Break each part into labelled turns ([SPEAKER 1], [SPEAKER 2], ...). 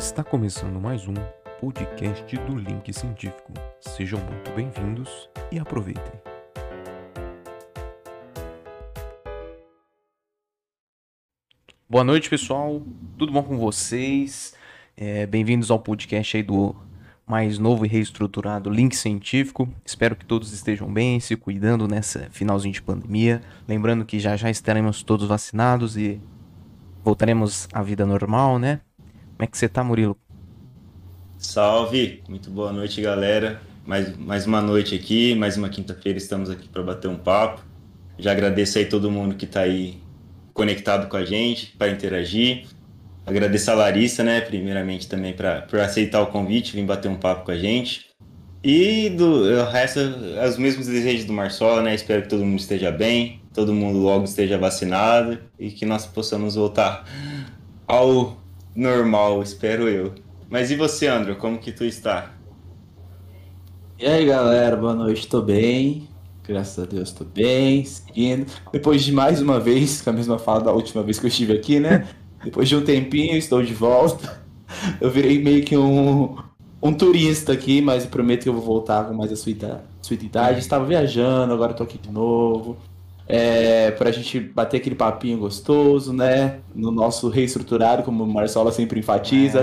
[SPEAKER 1] Está começando mais um podcast do Link Científico. Sejam muito bem-vindos e aproveitem. Boa noite, pessoal. Tudo bom com vocês? É, bem-vindos ao podcast aí do mais novo e reestruturado Link Científico. Espero que todos estejam bem, se cuidando nessa finalzinho de pandemia. Lembrando que já já estaremos todos vacinados e voltaremos à vida normal, né? Como é que você tá, Murilo?
[SPEAKER 2] Salve! Muito boa noite, galera. Mais, mais uma noite aqui, mais uma quinta-feira estamos aqui para bater um papo. Já agradeço aí todo mundo que está aí conectado com a gente, para interagir. Agradeço a Larissa, né, primeiramente também pra, por aceitar o convite, vir bater um papo com a gente. E do o resto, os mesmos desejos do Marçola, né? Espero que todo mundo esteja bem, todo mundo logo esteja vacinado e que nós possamos voltar ao normal, espero eu. Mas e você, André, como que tu está?
[SPEAKER 3] E aí, galera, boa noite, tô bem. Graças a Deus, tô bem, seguindo. Depois de mais uma vez, com a mesma fala da última vez que eu estive aqui, né? Depois de um tempinho, estou de volta. Eu virei meio que um, um turista aqui, mas prometo que eu vou voltar com mais a sua idade. Sua idade. Estava viajando, agora tô aqui de novo. É, pra gente bater aquele papinho gostoso, né? No nosso reestruturado, como o Marcelo sempre enfatiza,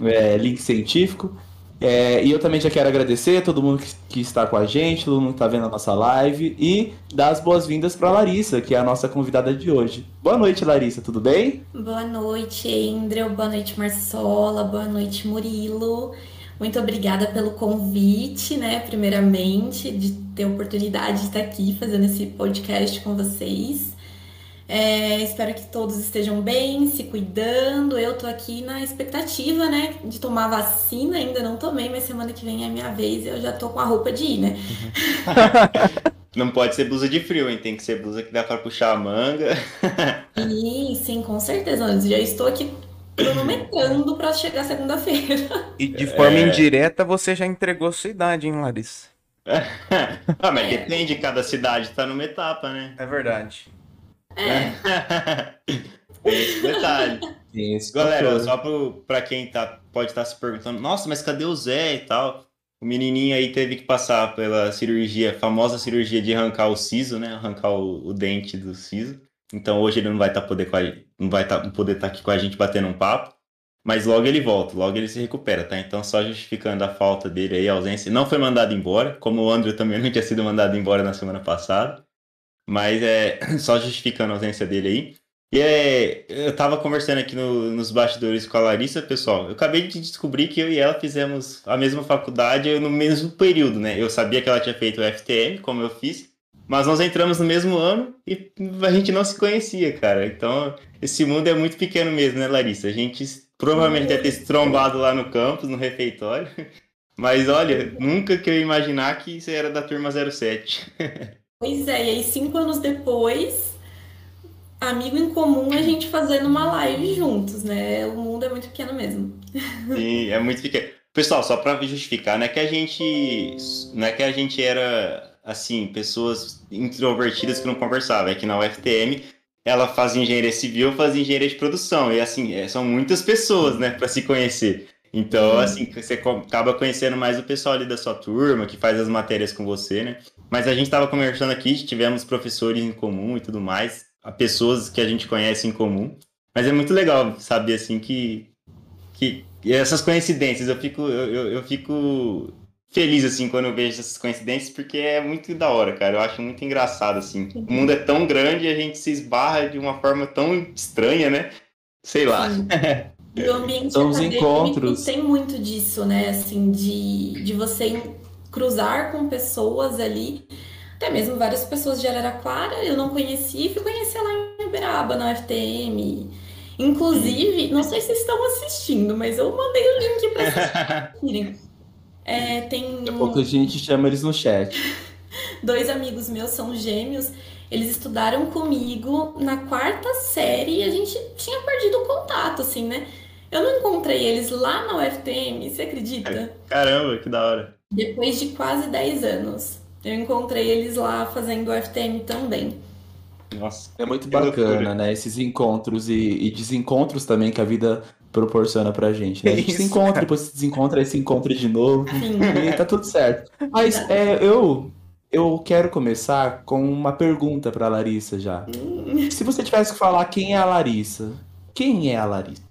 [SPEAKER 3] é. É, link científico. É, e eu também já quero agradecer a todo mundo que, que, está com a gente, todo mundo que está vendo a nossa live e dar as boas-vindas para Larissa, que é a nossa convidada de hoje. Boa noite, Larissa, tudo bem?
[SPEAKER 4] Boa noite, Andrew. Boa noite, Marsola. Boa noite, Murilo. Muito obrigada pelo convite, né? Primeiramente, de ter a oportunidade de estar aqui fazendo esse podcast com vocês. É, espero que todos estejam bem, se cuidando. Eu tô aqui na expectativa, né, de tomar vacina. Ainda não tomei, mas semana que vem é a minha vez e eu já tô com a roupa de ir, né?
[SPEAKER 2] Não pode ser blusa de frio, hein? Tem que ser blusa que dá para puxar a manga.
[SPEAKER 4] sim, sim, com certeza. Já estou aqui cronometrando para chegar segunda-feira.
[SPEAKER 1] E de forma é... indireta você já entregou sua idade, hein, Larissa?
[SPEAKER 2] Ah, mas depende, cada cidade tá numa etapa, né?
[SPEAKER 1] É verdade.
[SPEAKER 2] É. esse detalhe. Esse Galera, só pro, pra quem tá, pode estar tá se perguntando, nossa, mas cadê o Zé e tal? O menininho aí teve que passar pela cirurgia, famosa cirurgia de arrancar o siso, né? Arrancar o, o dente do siso. Então hoje ele não vai estar tá poder não vai tá, poder estar tá aqui com a gente batendo um papo. Mas logo ele volta, logo ele se recupera, tá? Então só justificando a falta dele aí, a ausência. Não foi mandado embora, como o Andrew também não tinha sido mandado embora na semana passada. Mas é só justificando a ausência dele aí. E é, eu tava conversando aqui no, nos bastidores com a Larissa, pessoal. Eu acabei de descobrir que eu e ela fizemos a mesma faculdade no mesmo período, né? Eu sabia que ela tinha feito o FTM, como eu fiz, mas nós entramos no mesmo ano e a gente não se conhecia, cara. Então, esse mundo é muito pequeno mesmo, né, Larissa? A gente provavelmente deve ter se trombado lá no campus, no refeitório. Mas olha, nunca que eu ia imaginar que você era da turma 07.
[SPEAKER 4] Pois é, e aí cinco anos depois, amigo em comum, a gente fazendo uma live juntos, né? O mundo é muito pequeno mesmo.
[SPEAKER 2] Sim, é muito pequeno. Pessoal, só para justificar, não é que a gente, não é que a gente era assim, pessoas introvertidas que não conversavam, é que na UFTM ela faz engenharia civil, faz engenharia de produção, e assim, é, são muitas pessoas, né, para se conhecer. Então, uhum. assim, você acaba conhecendo mais o pessoal ali da sua turma, que faz as matérias com você, né? Mas a gente estava conversando aqui, tivemos professores em comum e tudo mais, pessoas que a gente conhece em comum. Mas é muito legal saber, assim, que, que essas coincidências, eu fico, eu, eu fico feliz, assim, quando eu vejo essas coincidências, porque é muito da hora, cara. Eu acho muito engraçado, assim. O mundo é tão grande e a gente se esbarra de uma forma tão estranha, né? Sei lá.
[SPEAKER 4] E o ambiente São os encontros. tem muito disso, né? Assim, de, de você cruzar com pessoas ali, até mesmo várias pessoas de Araraquara, eu não conhecia e fui conhecer lá em Uberaba, na UFTM. Inclusive, não sei se estão assistindo, mas eu mandei o link para assistirem. É, tem
[SPEAKER 3] Daqui a pouco a gente chama eles no chat.
[SPEAKER 4] Dois amigos meus são gêmeos. Eles estudaram comigo na quarta série e a gente tinha perdido o contato, assim, né? Eu não encontrei eles lá na UFTM, você acredita?
[SPEAKER 2] Caramba, que da hora.
[SPEAKER 4] Depois de quase 10 anos. Eu encontrei eles lá fazendo UFTM também.
[SPEAKER 3] Nossa. É muito bacana, né? Esses encontros e, e, desencontros também que a vida proporciona pra gente. Né? A gente Isso, se encontra, cara. depois se desencontra, aí se encontra de novo. Sim. E tá tudo certo. Mas é, eu, eu quero começar com uma pergunta pra Larissa já. Hum. Se você tivesse que falar quem é a Larissa, quem é a Larissa?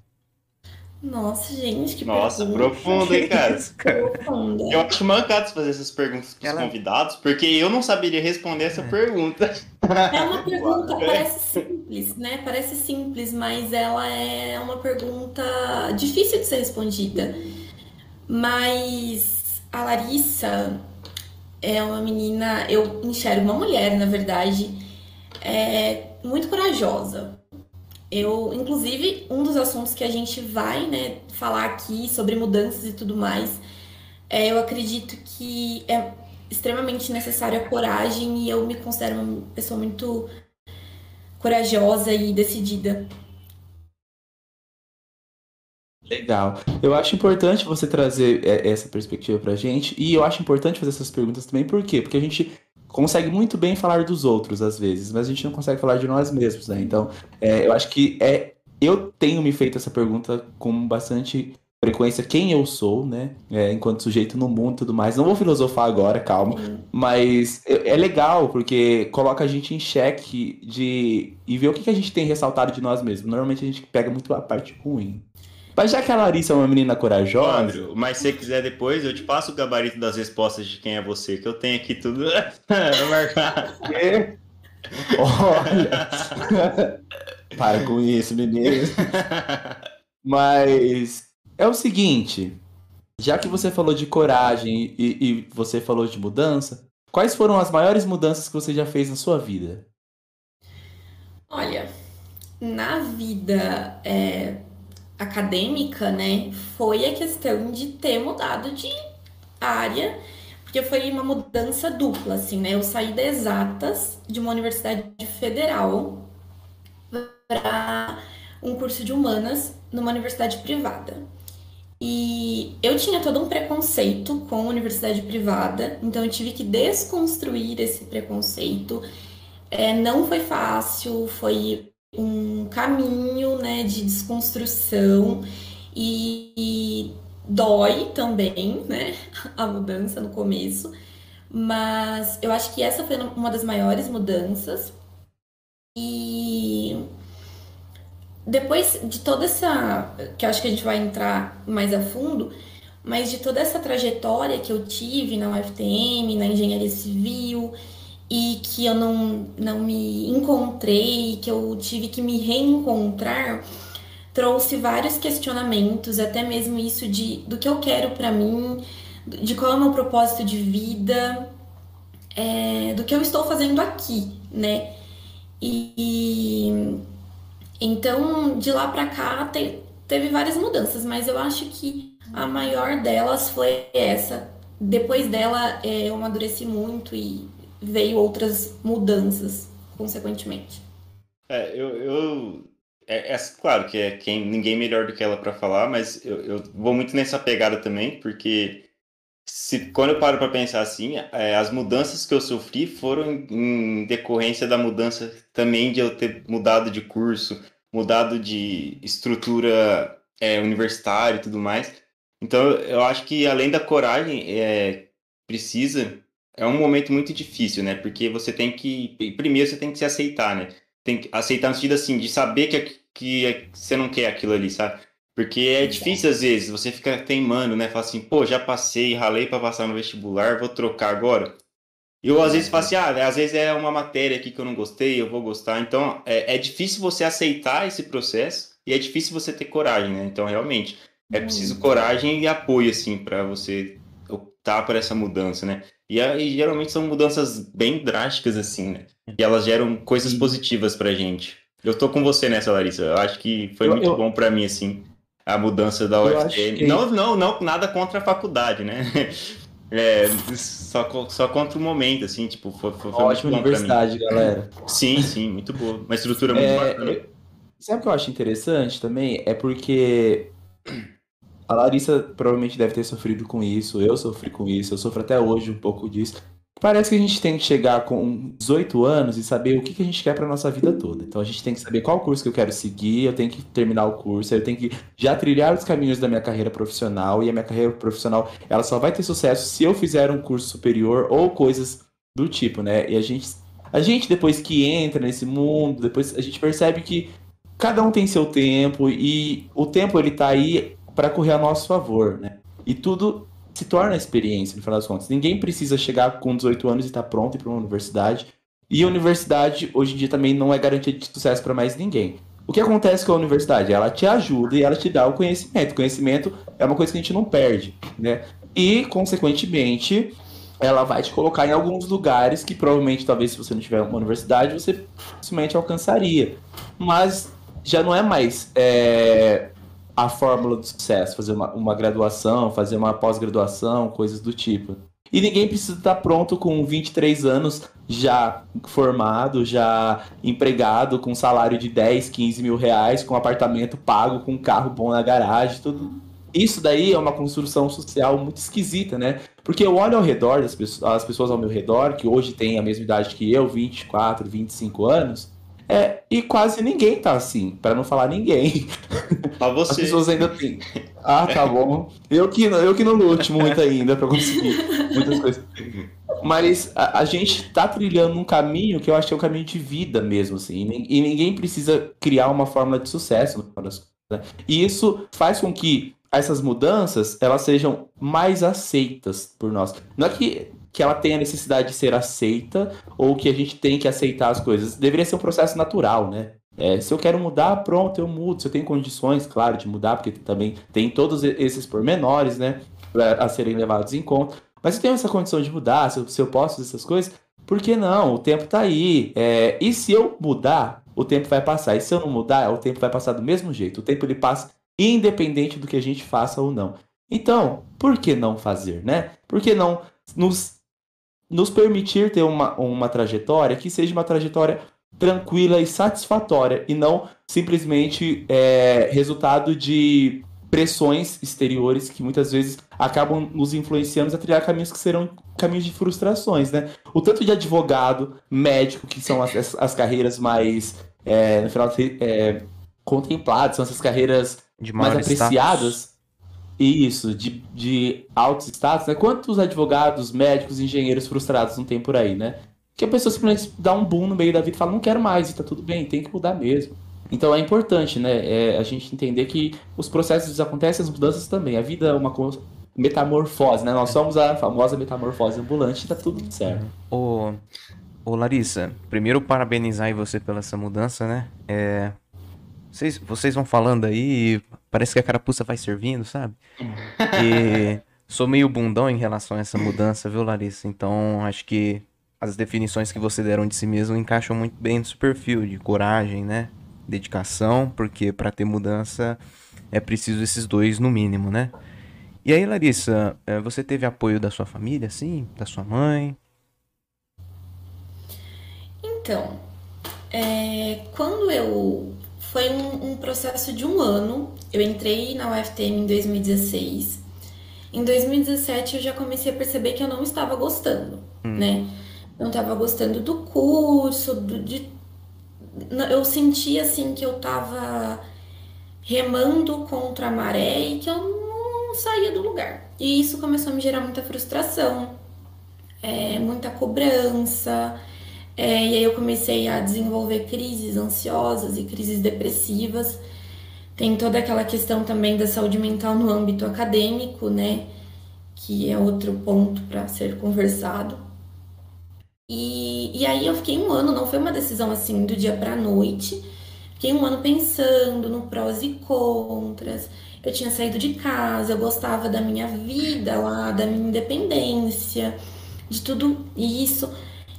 [SPEAKER 4] Nossa, gente, que
[SPEAKER 2] Nossa, pergunta. profundo, hein, cara? Profunda. Eu acho mancado fazer essas perguntas para os Ela... convidados, porque eu não saberia responder essa é. pergunta.
[SPEAKER 4] É uma pergunta, parece simples, né? Parece simples, mas ela é uma pergunta difícil de ser respondida. Mas a Larissa é uma menina, eu enxergo uma mulher, na verdade, é muito corajosa eu, inclusive, um dos assuntos que a gente vai né, falar aqui sobre mudanças e tudo mais, é, eu acredito que é extremamente necessária a coragem e eu me considero uma pessoa muito corajosa e decidida.
[SPEAKER 3] Legal. Eu acho importante você trazer é, essa perspectiva pra gente e eu acho importante fazer essas perguntas também, por quê? Porque a gente consegue muito bem falar dos outros às vezes, mas a gente não consegue falar de nós mesmos, né? Então, é, eu acho que é, eu tenho me feito essa pergunta com bastante frequência quem eu sou, né? É, enquanto sujeito no mundo e tudo mais. Não vou filosofar agora, calma. Uhum. Mas é, legal, porque coloca a gente em xeque de. e ver o que, que a gente tem ressaltado de nós mesmos. Normalmente a gente pega muito a parte ruim. Mas já que a Larissa é uma menina corajosa.
[SPEAKER 2] Andrew, mas se você quiser depois, eu te passo o gabarito das respostas de quem é você, que eu tenho aqui tudo marcado.
[SPEAKER 3] Olha! Para com isso, menino. Mas é o seguinte: já que você falou de coragem e, e você falou de mudança, quais foram as maiores mudanças que você já fez na sua vida?
[SPEAKER 4] Olha, na vida. É acadêmica, né, foi a questão de ter mudado de área, porque foi uma mudança dupla, assim, né? Eu saí das exatas de uma universidade federal para um curso de humanas numa universidade privada. E eu tinha todo um preconceito com a universidade privada, então eu tive que desconstruir esse preconceito. É, não foi fácil, foi um caminho né, de desconstrução e, e dói também, né, a mudança no começo, mas eu acho que essa foi uma das maiores mudanças. E depois de toda essa, que eu acho que a gente vai entrar mais a fundo, mas de toda essa trajetória que eu tive na UFTM, na engenharia civil e que eu não, não me encontrei, que eu tive que me reencontrar, trouxe vários questionamentos, até mesmo isso de do que eu quero para mim, de qual é o meu propósito de vida, é, do que eu estou fazendo aqui, né? E então de lá para cá te, teve várias mudanças, mas eu acho que a maior delas foi essa. Depois dela é, eu amadureci muito e veio outras mudanças, consequentemente.
[SPEAKER 2] É, eu. eu é, é, claro que é quem, ninguém melhor do que ela para falar, mas eu, eu, vou muito nessa pegada também, porque se, quando eu paro para pensar assim, é, as mudanças que eu sofri foram em, em decorrência da mudança também de eu ter mudado de curso, mudado de estrutura é, universitária e tudo mais. Então, eu acho que além da coragem, é, precisa é um momento muito difícil, né? Porque você tem que. Primeiro você tem que se aceitar, né? Tem que aceitar no sentido assim, de saber que, que você não quer aquilo ali, sabe? Porque é difícil às vezes, você fica teimando, né? Fala assim, pô, já passei, ralei para passar no vestibular, vou trocar agora. E eu às vezes falo assim, ah, às vezes é uma matéria aqui que eu não gostei, eu vou gostar. Então é, é difícil você aceitar esse processo e é difícil você ter coragem, né? Então realmente é preciso coragem e apoio, assim, para você optar por essa mudança, né? E, e, geralmente são mudanças bem drásticas, assim, né? E elas geram coisas positivas pra gente. Eu tô com você nessa, Larissa. Eu acho que foi eu, muito eu... bom para mim, assim, a mudança da UFTM. Que... Não, não, não, nada contra a faculdade, né? É, só, só contra o momento, assim, tipo, foi, foi,
[SPEAKER 3] Ótima muito bom universidade, galera.
[SPEAKER 2] Sim, sim, muito boa. Uma estrutura muito é, bacana.
[SPEAKER 3] Sabe o que eu acho interessante também? É porque a Larissa provavelmente deve ter sofrido com isso, eu sofri com isso, eu sofro até hoje um pouco disso. Parece que a gente tem que chegar com 18 anos e saber o que, a gente quer para nossa vida toda. Então a gente tem que saber qual curso que eu quero seguir, eu tenho que terminar o curso, eu tenho que já trilhar os caminhos da minha carreira profissional e a minha carreira profissional, ela só vai ter sucesso se eu fizer um curso superior ou coisas do tipo, né? E a gente a gente depois que entra nesse mundo, depois a gente percebe que cada um tem seu tempo e o tempo ele tá aí para correr a nosso favor, né? E tudo se torna experiência, no final das contas. Ninguém precisa chegar com 18 anos e estar tá pronto para uma universidade. E a universidade, hoje em dia, também não é garantia de sucesso para mais ninguém. O que acontece com a universidade? Ela te ajuda e ela te dá o conhecimento. O conhecimento é uma coisa que a gente não perde, né? E, consequentemente, ela vai te colocar em alguns lugares que provavelmente, talvez, se você não tiver uma universidade, você facilmente alcançaria. Mas já não é mais é, a fórmula do sucesso, fazer uma, uma graduação, fazer uma pós-graduação, coisas do tipo. E ninguém precisa estar pronto com 23 anos, já formado, já empregado, com salário de 10, 15 mil reais, com apartamento pago, com carro bom na garagem, tudo. Isso daí é uma construção social muito esquisita, né? Porque eu olho ao redor das pessoas, as pessoas ao meu redor, que hoje têm a mesma idade que eu, 24, 25 anos, é, e quase ninguém tá assim, para não falar ninguém.
[SPEAKER 2] Pra você.
[SPEAKER 3] As pessoas ainda têm. Ah, tá bom. Eu que, eu que não lute muito ainda para conseguir muitas coisas. Mas a, a, gente tá trilhando um caminho que eu acho que é um caminho de vida mesmo, assim. E, ninguém precisa criar uma fórmula de sucesso. Né? E isso faz com que essas mudanças elas sejam mais aceitas por nós. Não é que que ela tem a necessidade de ser aceita ou que a gente tem que aceitar as coisas. Deveria ser um processo natural, né? É, se eu quero mudar, pronto, eu mudo. Se eu tenho condições, claro, de mudar, porque também tem todos esses pormenores, né, a serem levados em conta. Mas se eu tenho essa condição de mudar, se eu, posso fazer essas coisas, por que não? O tempo tá aí. É, e se eu mudar, o tempo vai passar. E se eu não mudar, o tempo vai passar do mesmo jeito. O tempo ele passa independente do que a gente faça ou não. Então, por que não fazer, né? Por que não nos nos permitir ter uma, uma trajetória que seja uma trajetória tranquila e satisfatória e não simplesmente é, resultado de pressões exteriores que muitas vezes acabam nos influenciando a trilhar caminhos que serão caminhos de frustrações, né? O tanto de advogado, médico, que são as, as carreiras mais, é, no final, é, contempladas, são essas carreiras mais apreciadas. Status. Isso, de, de altos status, né? Quantos advogados, médicos, engenheiros frustrados não tem por aí, né? Que a pessoa simplesmente dá um boom no meio da vida e fala, não quero mais, e tá tudo bem, tem que mudar mesmo. Então é importante, né? É a gente entender que os processos acontecem, as mudanças também. A vida é uma metamorfose, né? Nós somos a famosa metamorfose ambulante, tá tudo certo.
[SPEAKER 1] Ô, ô Larissa, primeiro parabenizar você pela essa mudança, né? É, vocês, vocês vão falando aí, parece que a carapuça vai servindo, sabe? E sou meio bundão em relação a essa mudança, viu, Larissa? Então acho que as definições que você deram de si mesmo encaixam muito bem no seu perfil de coragem, né? Dedicação, porque para ter mudança é preciso esses dois no mínimo, né? E aí, Larissa, eh, você teve apoio da sua família, assim? Da sua mãe?
[SPEAKER 4] Então, é, quando eu foi um, um, processo de um ano. Eu entrei na UFTM em 2016. Em 2017 eu já comecei a perceber que eu não estava gostando, hum. né? Não estava gostando do curso, do, de... eu sentia assim que eu estava remando contra a maré e que eu não saía do lugar. E isso começou a me gerar muita frustração, é, muita cobrança. É, e aí eu comecei a desenvolver crises ansiosas e crises depressivas. Tem toda aquela questão também da saúde mental no âmbito acadêmico, né? Que é outro ponto para ser conversado. E, e aí eu fiquei um ano, não foi uma decisão assim do dia para noite. Fiquei um ano pensando no prós e contras. Eu tinha saído de casa, eu gostava da minha vida lá, da minha independência, de tudo isso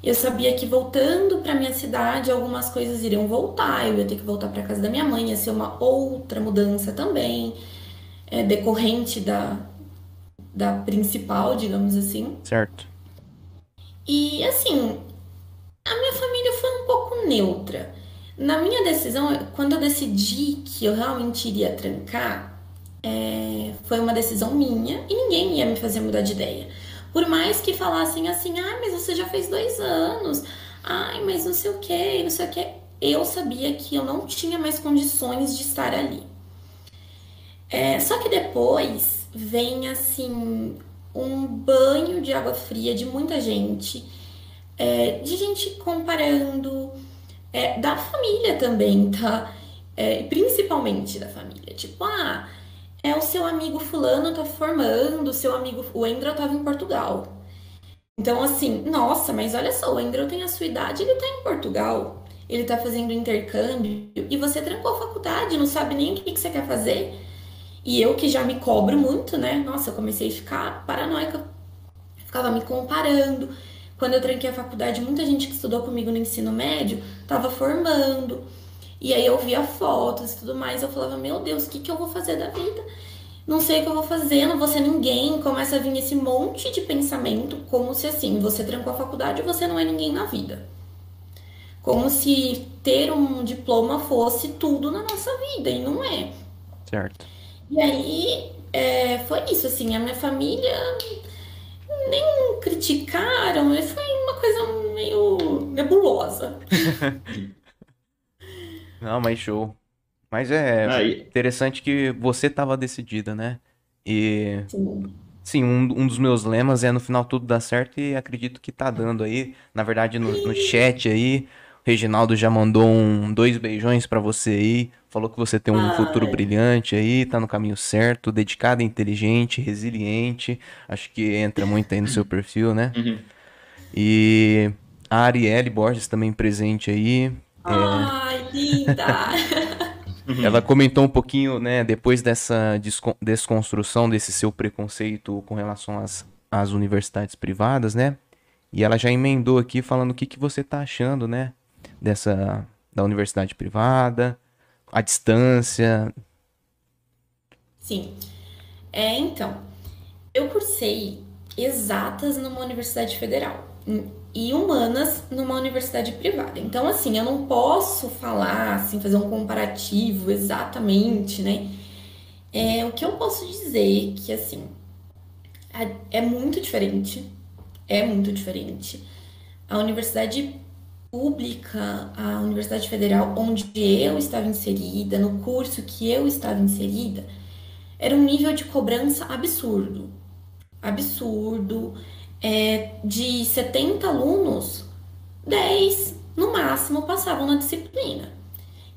[SPEAKER 4] eu sabia que voltando para minha cidade algumas coisas iriam voltar, eu ia ter que voltar para casa da minha mãe, ia ser uma outra mudança também, é, decorrente da, da principal, digamos assim.
[SPEAKER 1] Certo.
[SPEAKER 4] E assim, a minha família foi um pouco neutra. Na minha decisão, quando eu decidi que eu realmente iria trancar, é, foi uma decisão minha e ninguém ia me fazer mudar de ideia. Por mais que falassem assim, ah, mas você já fez dois anos, ai, mas não sei o que, não sei o que. Eu sabia que eu não tinha mais condições de estar ali. É, só que depois vem assim um banho de água fria de muita gente, é, de gente comparando, é, da família também, tá? É, principalmente da família. Tipo, ah, é o seu amigo fulano tá formando, o seu amigo, o Endro tava em Portugal. Então, assim, nossa, mas olha só, o Endro tem a sua idade, ele tá em Portugal, ele tá fazendo intercâmbio, e você trancou a faculdade, não sabe nem o que, que você quer fazer. E eu que já me cobro muito, né? Nossa, eu comecei a ficar paranoica, ficava me comparando. Quando eu tranquei a faculdade, muita gente que estudou comigo no ensino médio tava formando. E aí eu via fotos e tudo mais, eu falava, meu Deus, o que, que eu vou fazer da vida? Não sei o que eu vou fazer, não vou ser ninguém. Começa a vir esse monte de pensamento, como se assim, você trancou a faculdade e você não é ninguém na vida. Como se ter um diploma fosse tudo na nossa vida, e não é.
[SPEAKER 1] Certo.
[SPEAKER 4] E aí é, foi isso, assim, a minha família nem criticaram, foi uma coisa meio nebulosa.
[SPEAKER 1] Não, mas show. Mas é Aí. interessante que você estava decidida, né? E. Sim. Sim, um, um dos meus lemas é no final tudo dá certo e acredito que tá dando aí. Na verdade, no, no chat aí, o Reginaldo já mandou um dois beijões para você aí. Falou que você tem um ah, futuro é. brilhante aí, tá no caminho certo, dedicado, inteligente, resiliente. Acho que entra muito aí no seu perfil, né? Uhum. E a Arielle Borges também presente aí.
[SPEAKER 4] Ai, linda!
[SPEAKER 1] Ela comentou um pouquinho, né, depois dessa desconstrução desse seu preconceito com relação às, às universidades privadas, né? E ela já emendou aqui falando o que, que você tá achando, né? Dessa da universidade privada, a distância?
[SPEAKER 4] Sim. É, então, eu cursei exatas numa universidade federal e humanas numa universidade privada. Então, assim, eu não posso falar, assim, fazer um comparativo exatamente, né? É, o que eu posso dizer que, assim, é muito diferente. É muito diferente. A universidade pública, a Universidade Federal, onde eu estava inserida, no curso que eu estava inserida, era um nível de cobrança absurdo. Absurdo. É, de 70 alunos, 10 no máximo passavam na disciplina.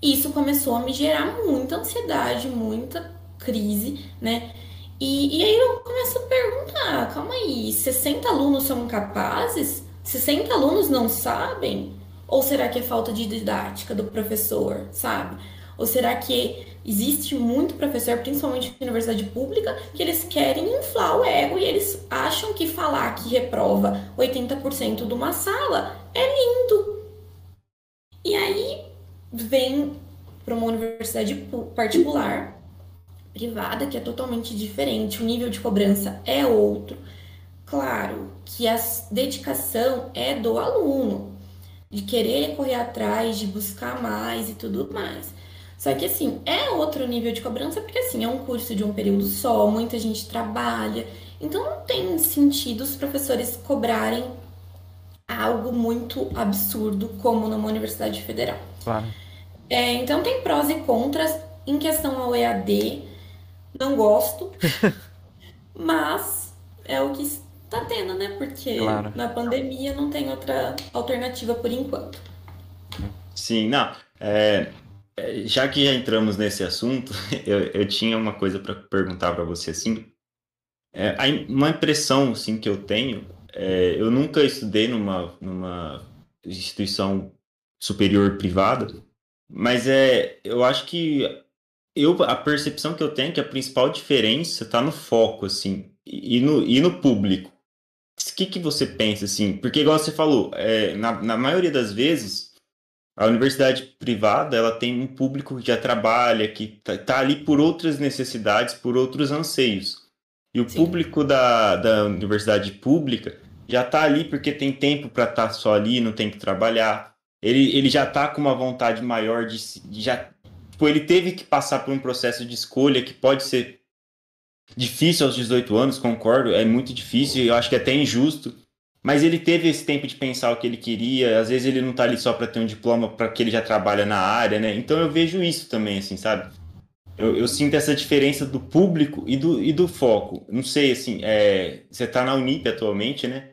[SPEAKER 4] Isso começou a me gerar muita ansiedade, muita crise, né? E, e aí eu começo a perguntar: calma aí, 60 alunos são capazes? 60 alunos não sabem? Ou será que é falta de didática do professor, sabe? Ou será que existe muito professor, principalmente na universidade pública, que eles querem inflar o ego e eles acham que falar que reprova 80% de uma sala é lindo. E aí vem para uma universidade particular, privada, que é totalmente diferente, o nível de cobrança é outro. Claro que a dedicação é do aluno, de querer correr atrás, de buscar mais e tudo mais. Só que assim, é outro nível de cobrança, porque assim, é um curso de um período só, muita gente trabalha, então não tem sentido os professores cobrarem algo muito absurdo como numa universidade federal.
[SPEAKER 1] Claro.
[SPEAKER 4] É, então tem prós e contras. Em questão ao EAD, não gosto, mas é o que tá tendo, né? Porque claro. na pandemia não tem outra alternativa por enquanto.
[SPEAKER 2] Sim, não. É já que já entramos nesse assunto, eu, eu tinha uma coisa para perguntar para você assim. É, uma impressão assim que eu tenho, é, eu nunca estudei numa, numa instituição superior privada, mas é, eu acho que eu, a percepção que eu tenho é que a principal diferença está no foco, assim, e no, e no público. O que, que você pensa, assim? Porque, igual você falou, é, na, na maioria das vezes, a universidade privada ela tem um público que já trabalha, que está tá ali por outras necessidades, por outros anseios. E o Sim. público da, da universidade pública já está ali porque tem tempo para estar tá só ali, não tem que trabalhar. Ele, ele já está com uma vontade maior de, de já. Tipo, ele teve que passar por um processo de escolha que pode ser difícil aos 18 anos, concordo, é muito difícil, eu acho que é até injusto. Mas ele teve esse tempo de pensar o que ele queria, às vezes ele não tá ali só para ter um diploma, para que ele já trabalha na área, né? Então eu vejo isso também, assim, sabe? Eu, eu, sinto essa diferença do público e do, e do foco. Não sei, assim, é, você está na Unip atualmente, né?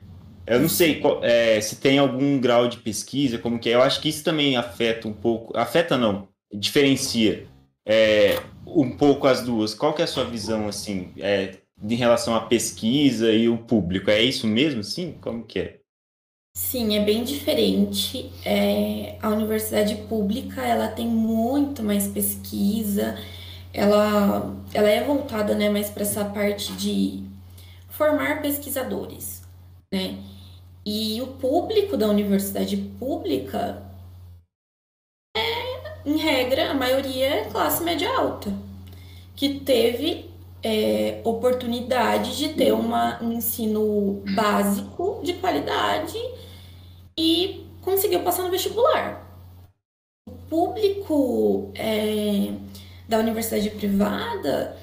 [SPEAKER 2] Eu não sei qual, é, se tem algum grau de pesquisa, como que é. Eu acho que isso também afeta um pouco. Afeta não, diferencia é, um pouco as duas. Qual que é a sua visão, assim, é, em relação à pesquisa e o público? É isso mesmo, sim? Como que é?
[SPEAKER 4] Sim, é bem diferente. É, a universidade pública ela tem muito mais pesquisa, ela, ela é voltada né, mais para essa parte de formar pesquisadores, né? E o público da universidade pública é, em regra, a maioria é classe média alta, que teve é, oportunidade de ter uma, um ensino básico de qualidade e conseguiu passar no vestibular. O público é, da universidade privada,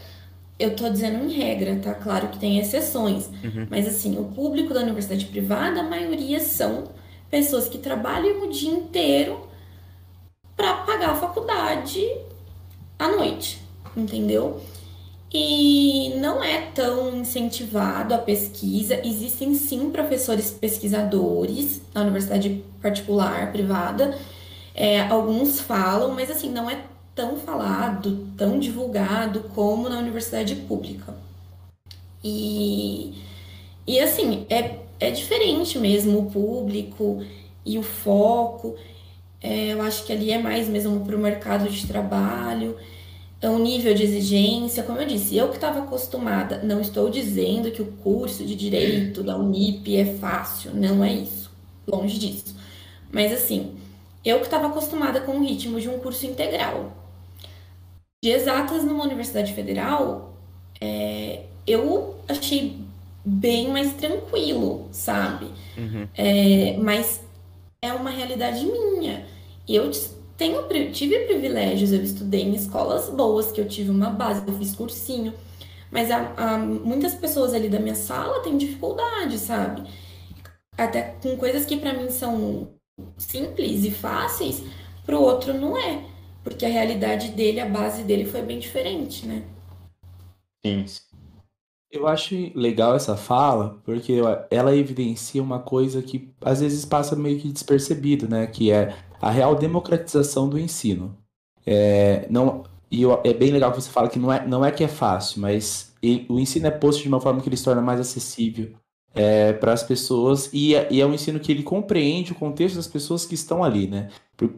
[SPEAKER 4] eu tô dizendo em regra, tá? Claro que tem exceções, uhum. mas assim, o público da universidade privada, a maioria são pessoas que trabalham o dia inteiro para pagar a faculdade à noite, entendeu? E não é tão incentivado a pesquisa. Existem sim professores pesquisadores na universidade particular, privada. É, alguns falam, mas assim, não é tão falado, tão divulgado como na universidade pública. E, e assim, é, é diferente mesmo o público e o foco. É, eu acho que ali é mais mesmo para o mercado de trabalho, é um nível de exigência, como eu disse, eu que estava acostumada, não estou dizendo que o curso de direito da Unip é fácil, não é isso, longe disso. Mas assim, eu que estava acostumada com o ritmo de um curso integral, de exatas numa universidade federal, é, eu achei bem mais tranquilo, sabe? Uhum. É, mas é uma realidade minha. Eu tenho, tive privilégios, eu estudei em escolas boas, que eu tive uma base, eu fiz cursinho. Mas há, muitas pessoas ali da minha sala têm dificuldade, sabe? Até com coisas que para mim são simples e fáceis, para o outro não é porque a realidade dele, a base dele foi bem diferente, né?
[SPEAKER 2] Sim.
[SPEAKER 3] Eu acho legal essa fala, porque ela evidencia uma coisa que às vezes passa meio que despercebido, né? Que é a real democratização do ensino. É, não, e é bem legal que você fala que não é, não é que é fácil, mas ele, o ensino é posto de uma forma que ele se torna mais acessível é, para as pessoas e é, e é um ensino que ele compreende o contexto das pessoas que estão ali, né?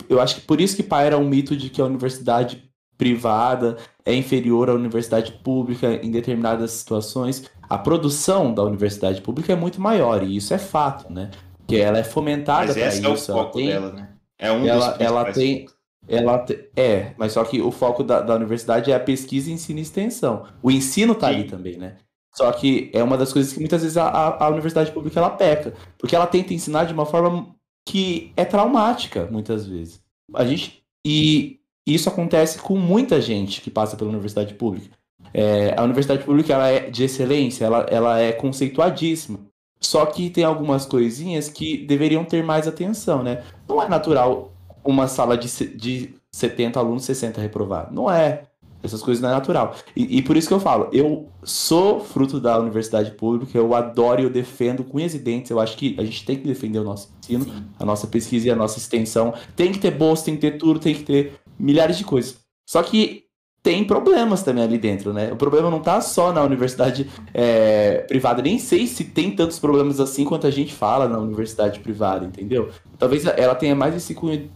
[SPEAKER 3] Eu acho que por isso que paira um mito de que a universidade privada é inferior à universidade pública em determinadas situações. A produção da universidade pública é muito maior e isso é fato, né? Que ela é fomentada para isso. É o
[SPEAKER 2] foco
[SPEAKER 3] tem,
[SPEAKER 2] dela, né? É um
[SPEAKER 3] ela, ela tem ela te, é, mas só que o foco da, da universidade é a pesquisa, ensino e extensão. O ensino está ali também, né? Só que é uma das coisas que muitas vezes a, a, a universidade pública ela peca, porque ela tenta ensinar de uma forma que é traumática, muitas vezes. A gente e isso acontece com muita gente que passa pela universidade pública. É, a universidade pública ela é de excelência, ela, ela é conceituadíssima. Só que tem algumas coisinhas que deveriam ter mais atenção, né? Não é natural uma sala de, de 70 alunos, 60 reprovar. Não é. Essas coisas não é natural. E, e, por isso que eu falo, eu sou fruto da universidade pública, eu adoro e eu defendo com unhas e dentes. Eu acho que a gente tem que defender o nosso ensino, Sim. a nossa pesquisa e a nossa extensão. Tem que ter bolsa, tem que ter tudo, tem que ter milhares de coisas. Só que tem problemas também ali dentro, né? O problema não tá só na universidade é, privada. Nem sei se tem tantos problemas assim quanto a gente fala na universidade privada, entendeu? Talvez ela tenha mais esse cunho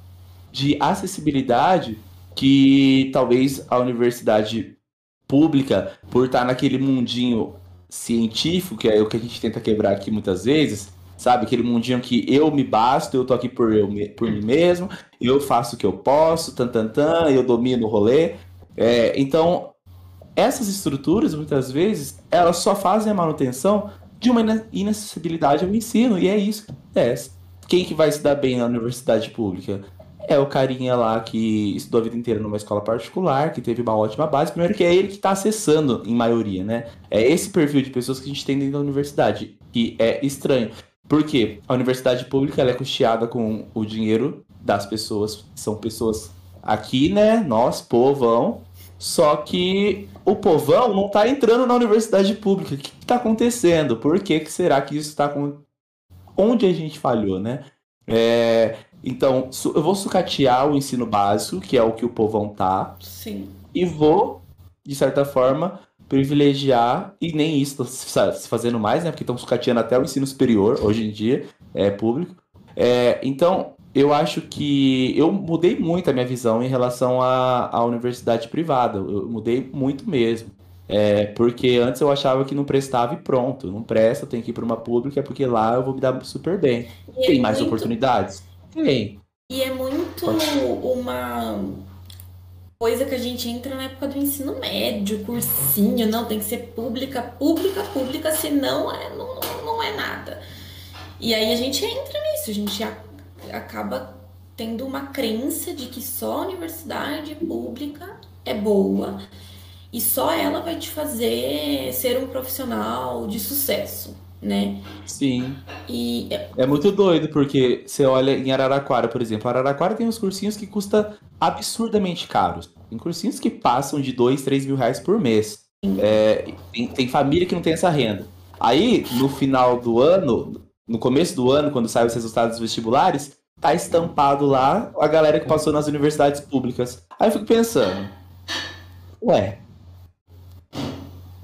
[SPEAKER 3] de acessibilidade que talvez a universidade pública, por estar naquele mundinho científico, que é o que a gente tenta quebrar aqui muitas vezes, sabe? Aquele mundinho que eu me basto, eu tô aqui por, eu, por mim mesmo, eu faço o que eu posso, tan, tan, tan eu domino o rolê. É, então, essas estruturas, muitas vezes, elas só fazem a manutenção de uma inacessibilidade ao ensino, e é isso que acontece. Quem que vai se dar bem na universidade pública? é o carinha lá que estudou a vida inteira numa escola particular, que teve uma ótima base. Primeiro que é ele que está acessando, em maioria, né? É esse perfil de pessoas que a gente tem dentro da universidade, que é estranho. Porque a universidade pública é custeada com o dinheiro das pessoas, são pessoas aqui, né? Nós, povão. Só que o povão não está entrando na universidade pública. O que está acontecendo? Por que, que será que isso está acontecendo? Onde a gente falhou, né? É, então, eu vou sucatear o ensino básico, que é o que o povão tá.
[SPEAKER 4] Sim.
[SPEAKER 3] E vou, de certa forma, privilegiar, e nem isso se fazendo mais, né? Porque estão sucateando até o ensino superior, hoje em dia, é público. É, então, eu acho que eu mudei muito a minha visão em relação à, à universidade privada. Eu mudei muito mesmo. É, porque antes eu achava que não prestava e pronto. Não presta, tem que ir para uma pública, porque lá eu vou me dar super bem. E tem é mais muito... oportunidades? Tem.
[SPEAKER 4] E é muito uma coisa que a gente entra na época do ensino médio, cursinho, não, tem que ser pública, pública, pública, senão é, não, não é nada. E aí a gente entra nisso, a gente acaba tendo uma crença de que só a universidade pública é boa e só ela vai te fazer ser um profissional de sucesso né?
[SPEAKER 3] Sim.
[SPEAKER 4] E
[SPEAKER 3] é muito doido porque você olha em Araraquara, por exemplo, Araraquara tem uns cursinhos que custa absurdamente caros. Tem cursinhos que passam de 2, 3 mil reais por mês. É, tem, tem, família que não tem essa renda. Aí, no final do ano, no começo do ano, quando saem os resultados dos vestibulares, tá estampado lá a galera que passou nas universidades públicas. Aí eu fico pensando, ué,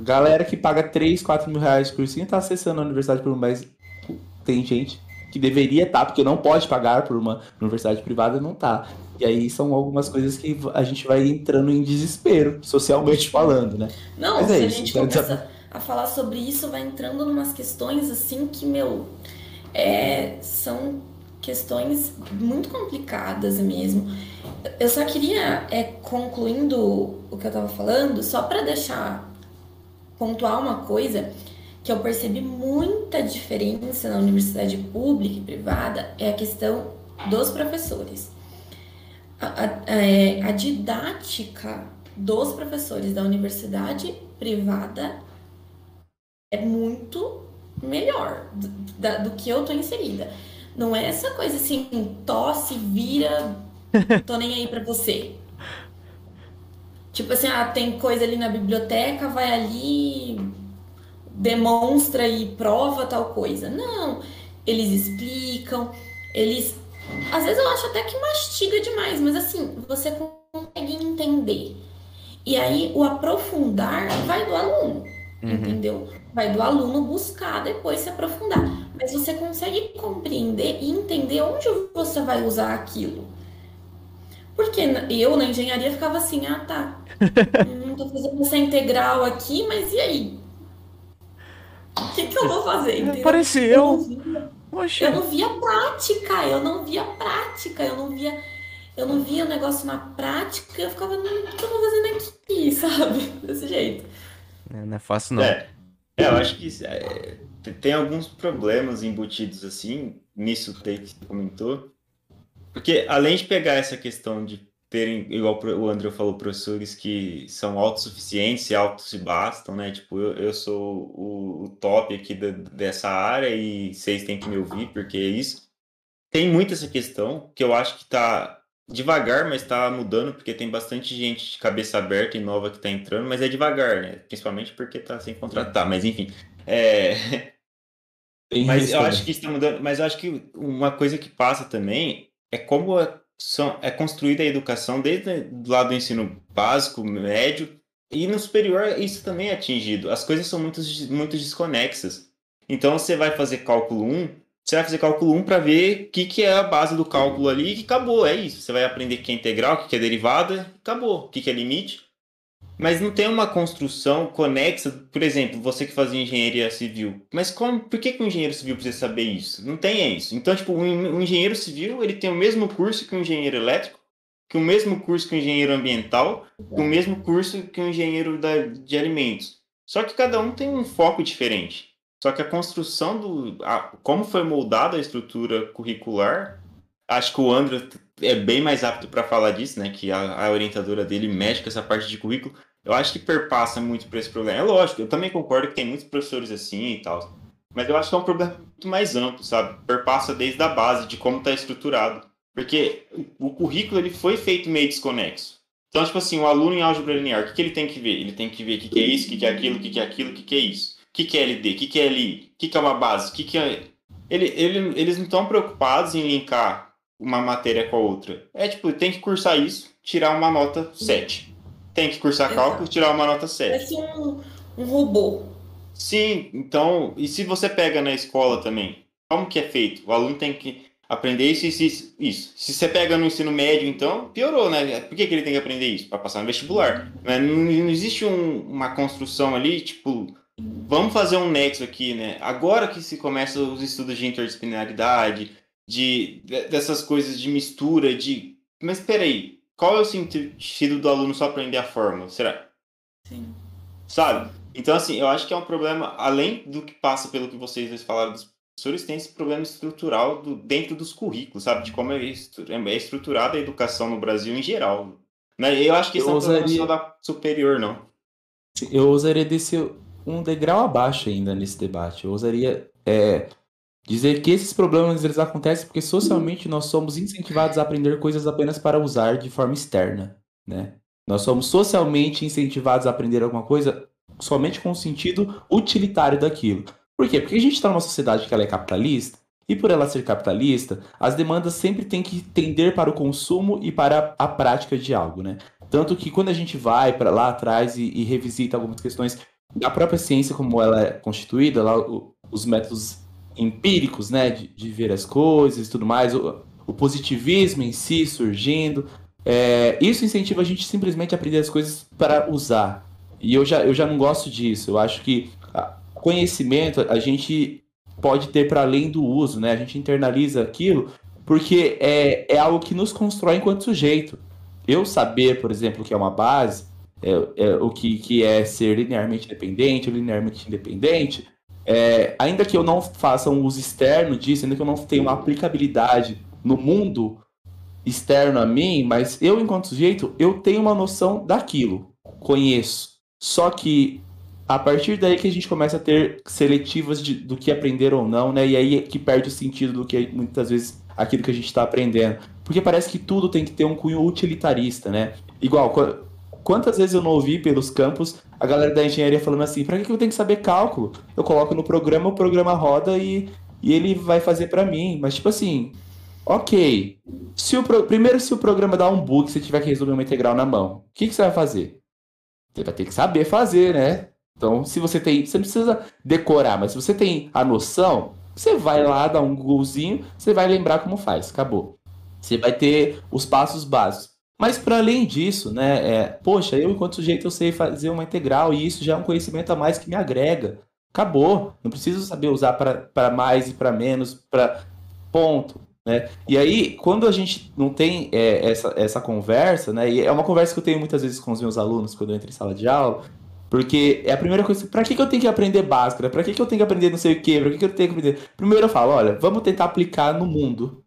[SPEAKER 3] Galera que paga 3, 4 mil reais por cursinho tá acessando a universidade por um mês. Tem gente que deveria estar, tá, porque não pode pagar por uma universidade privada, não tá. E aí são algumas coisas que a gente vai entrando em desespero, socialmente falando, né?
[SPEAKER 4] Não, Mas é se é a gente começa a falar sobre isso, vai entrando numas questões assim que, meu, é, são questões muito complicadas mesmo. Eu só queria, é, concluindo o que eu tava falando, só para deixar pontuar uma coisa que eu percebi muita diferença na universidade pública e privada é a questão dos professores. A, a, é, a didática dos professores da universidade privada é muito melhor do, da, do que eu tô inserida. Não é essa coisa assim, tosse, vira, tô nem aí para você. Tipo assim, ah, tem coisa ali na biblioteca, vai ali, demonstra e prova tal coisa. Não, eles explicam, eles. Às vezes eu acho até que mastiga demais, mas assim, você consegue entender. E aí o aprofundar vai do aluno, uhum. entendeu? Vai do aluno buscar depois se aprofundar. Mas você consegue compreender e entender onde você vai usar aquilo. Porque eu na engenharia ficava assim, ah tá, hum, tô fazendo essa integral aqui, mas e aí? O que, que eu vou fazer?
[SPEAKER 1] Entendeu? Pareceu. Eu não, via,
[SPEAKER 4] eu não via prática, eu não via prática, eu não via, eu não via o negócio na prática, eu ficava, o que eu tô fazendo aqui, sabe? Desse jeito.
[SPEAKER 1] É, não é fácil não.
[SPEAKER 2] É, é eu acho que é, tem alguns problemas embutidos assim, nisso que você comentou, porque além de pegar essa questão de terem, igual o André falou, professores que são autossuficientes e autos se bastam, né? Tipo, eu, eu sou o, o top aqui da, dessa área e vocês têm que me ouvir, porque é isso. Tem muito essa questão que eu acho que tá devagar, mas está mudando, porque tem bastante gente de cabeça aberta e nova que está entrando, mas é devagar, né? Principalmente porque está sem contratar, mas enfim. É... mas eu acho que está mudando, mas eu acho que uma coisa que passa também é como é, é construída a educação desde o lado do ensino básico, médio, e no superior isso também é atingido. As coisas são muito, muito desconexas. Então você vai fazer cálculo 1, você vai fazer cálculo 1 para ver o que, que é a base do cálculo ali e acabou, é isso. Você vai aprender o que é integral, o que é derivada, acabou. O que é limite, mas não tem uma construção conexa, por exemplo, você que fazia engenharia civil. Mas como, por que, que um engenheiro civil precisa saber isso? Não tem isso. Então, tipo, um engenheiro civil, ele tem o mesmo curso que um engenheiro elétrico, que o mesmo curso que um engenheiro ambiental, que o mesmo curso que um engenheiro da, de alimentos. Só que cada um tem um foco diferente. Só que a construção do. A, como foi moldada a estrutura curricular, acho que o André é bem mais apto para falar disso, né? Que a, a, orientadora dele mexe com essa parte de currículo. Eu acho que perpassa muito por esse problema. É lógico, eu também concordo que tem muitos professores assim e tal. Mas eu acho que é um problema muito mais amplo, sabe? Perpassa desde a base, de como está estruturado. Porque o currículo ele foi feito meio desconexo. Então, tipo assim, o aluno em álgebra linear, o que, que ele tem que ver? Ele tem que ver o que, que é isso, o que, que é aquilo, o que, que é aquilo, o que, que é isso. O que, que é LD, o que, que é LI, o que, que é uma base, o que, que é. Ele, ele, eles não estão preocupados em linkar uma matéria com a outra. É tipo, tem que cursar isso, tirar uma nota 7. Tem que cursar Exato. cálculo, tirar uma nota 7.
[SPEAKER 4] Parece um, um robô.
[SPEAKER 2] Sim, então, e se você pega na escola também, como que é feito? O aluno tem que aprender isso, isso, isso. Se você pega no ensino médio, então, piorou, né? Por que, que ele tem que aprender isso? Para passar no vestibular. Não, não existe um, uma construção ali, tipo, vamos fazer um nexo aqui, né? Agora que se começa os estudos de interdisciplinaridade, de, dessas coisas de mistura, de. Mas peraí, qual é o sentido do aluno só aprender a fórmula? Será?
[SPEAKER 4] Sim.
[SPEAKER 2] Sabe? Então, assim, eu acho que é um problema, além do que passa pelo que vocês falaram dos professores, tem esse problema estrutural do, dentro dos currículos, sabe? De como é, é estruturada a educação no Brasil em geral. Né? Eu acho que isso não é só da superior, não.
[SPEAKER 3] Eu usaria descer um degrau abaixo ainda nesse debate. Eu usaria é, dizer que esses problemas eles acontecem porque socialmente nós somos incentivados a aprender coisas apenas para usar de forma externa, né? Nós somos socialmente incentivados a aprender alguma coisa somente com o sentido utilitário daquilo. Por quê? Porque a gente está numa sociedade que ela é capitalista, e por ela ser capitalista, as demandas sempre têm que tender para o consumo e para a prática de algo, né? Tanto que quando a gente vai para lá atrás e, e, revisita algumas questões da própria ciência como ela é constituída, lá o, os métodos empíricos, né, de, de, ver as coisas e tudo mais, o, o positivismo em si surgindo, é, isso incentiva a gente simplesmente a aprender as coisas para usar, e eu já, eu já não gosto disso. Eu acho que conhecimento a gente pode ter para além do uso, né? A gente internaliza aquilo porque é, é algo que nos constrói enquanto sujeito. Eu saber, por exemplo, que é uma base, é, é o que, que é ser linearmente dependente ou linearmente independente, é, ainda que eu não faça um uso externo disso, ainda que eu não tenha uma aplicabilidade no mundo externo a mim, mas eu, enquanto sujeito, eu tenho uma noção daquilo, conheço. Só que a partir daí que a gente começa a ter seletivas de, do que aprender ou não, né? E aí é que perde o sentido do que muitas vezes aquilo que a gente está aprendendo. Porque parece que tudo tem que ter um cunho utilitarista, né? Igual, quantas vezes eu não ouvi pelos campos a galera da engenharia falando assim: pra que eu tenho que saber cálculo? Eu coloco no programa, o programa roda e, e ele vai fazer para mim. Mas, tipo assim, ok. Se o pro... Primeiro, se o programa dá um bug, você tiver que resolver uma integral na mão, o que, que você vai fazer? Você vai ter que saber fazer, né? Então, se você tem. Você não precisa decorar, mas se você tem a noção, você vai lá, dá um Googlezinho, você vai lembrar como faz. Acabou. Você vai ter os passos básicos. Mas para além disso, né? É, poxa, eu enquanto sujeito eu sei fazer uma integral e isso já é um conhecimento a mais que me agrega. Acabou. Não preciso saber usar para mais e para menos, para ponto. Né? E aí, quando a gente não tem é, essa, essa conversa, né? E é uma conversa que eu tenho muitas vezes com os meus alunos quando eu entro em sala de aula, porque é a primeira coisa, para que, que eu tenho que aprender básica? Para que, que eu tenho que aprender não sei o quê? Para que, que eu tenho que aprender? Primeiro eu falo, olha, vamos tentar aplicar no mundo.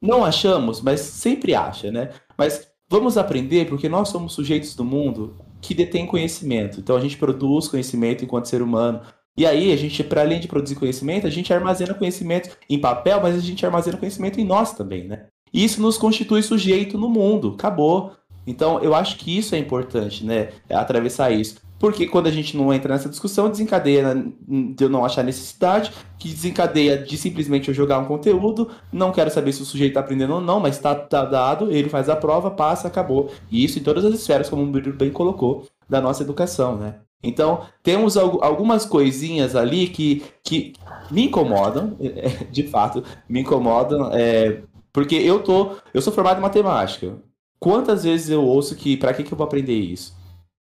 [SPEAKER 3] Não achamos, mas sempre acha, né? Mas vamos aprender porque nós somos sujeitos do mundo que detém conhecimento. Então a gente produz conhecimento enquanto ser humano. E aí, a gente, para além de produzir conhecimento, a gente armazena conhecimento em papel, mas a gente armazena conhecimento em nós também, né? E isso nos constitui sujeito no mundo. Acabou. Então, eu acho que isso é importante, né? É atravessar isso. Porque quando a gente não entra nessa discussão, desencadeia de eu não achar necessidade, que desencadeia de simplesmente eu jogar um conteúdo, não quero saber se o sujeito está aprendendo ou não, mas está tá dado, ele faz a prova, passa, acabou. E isso em todas as esferas, como o Murilo bem colocou, da nossa educação, né? Então, temos algumas coisinhas ali que, que me incomodam, de fato, me incomodam, é, porque eu tô, eu sou formado em matemática. Quantas vezes eu ouço que, para que, que eu vou aprender isso?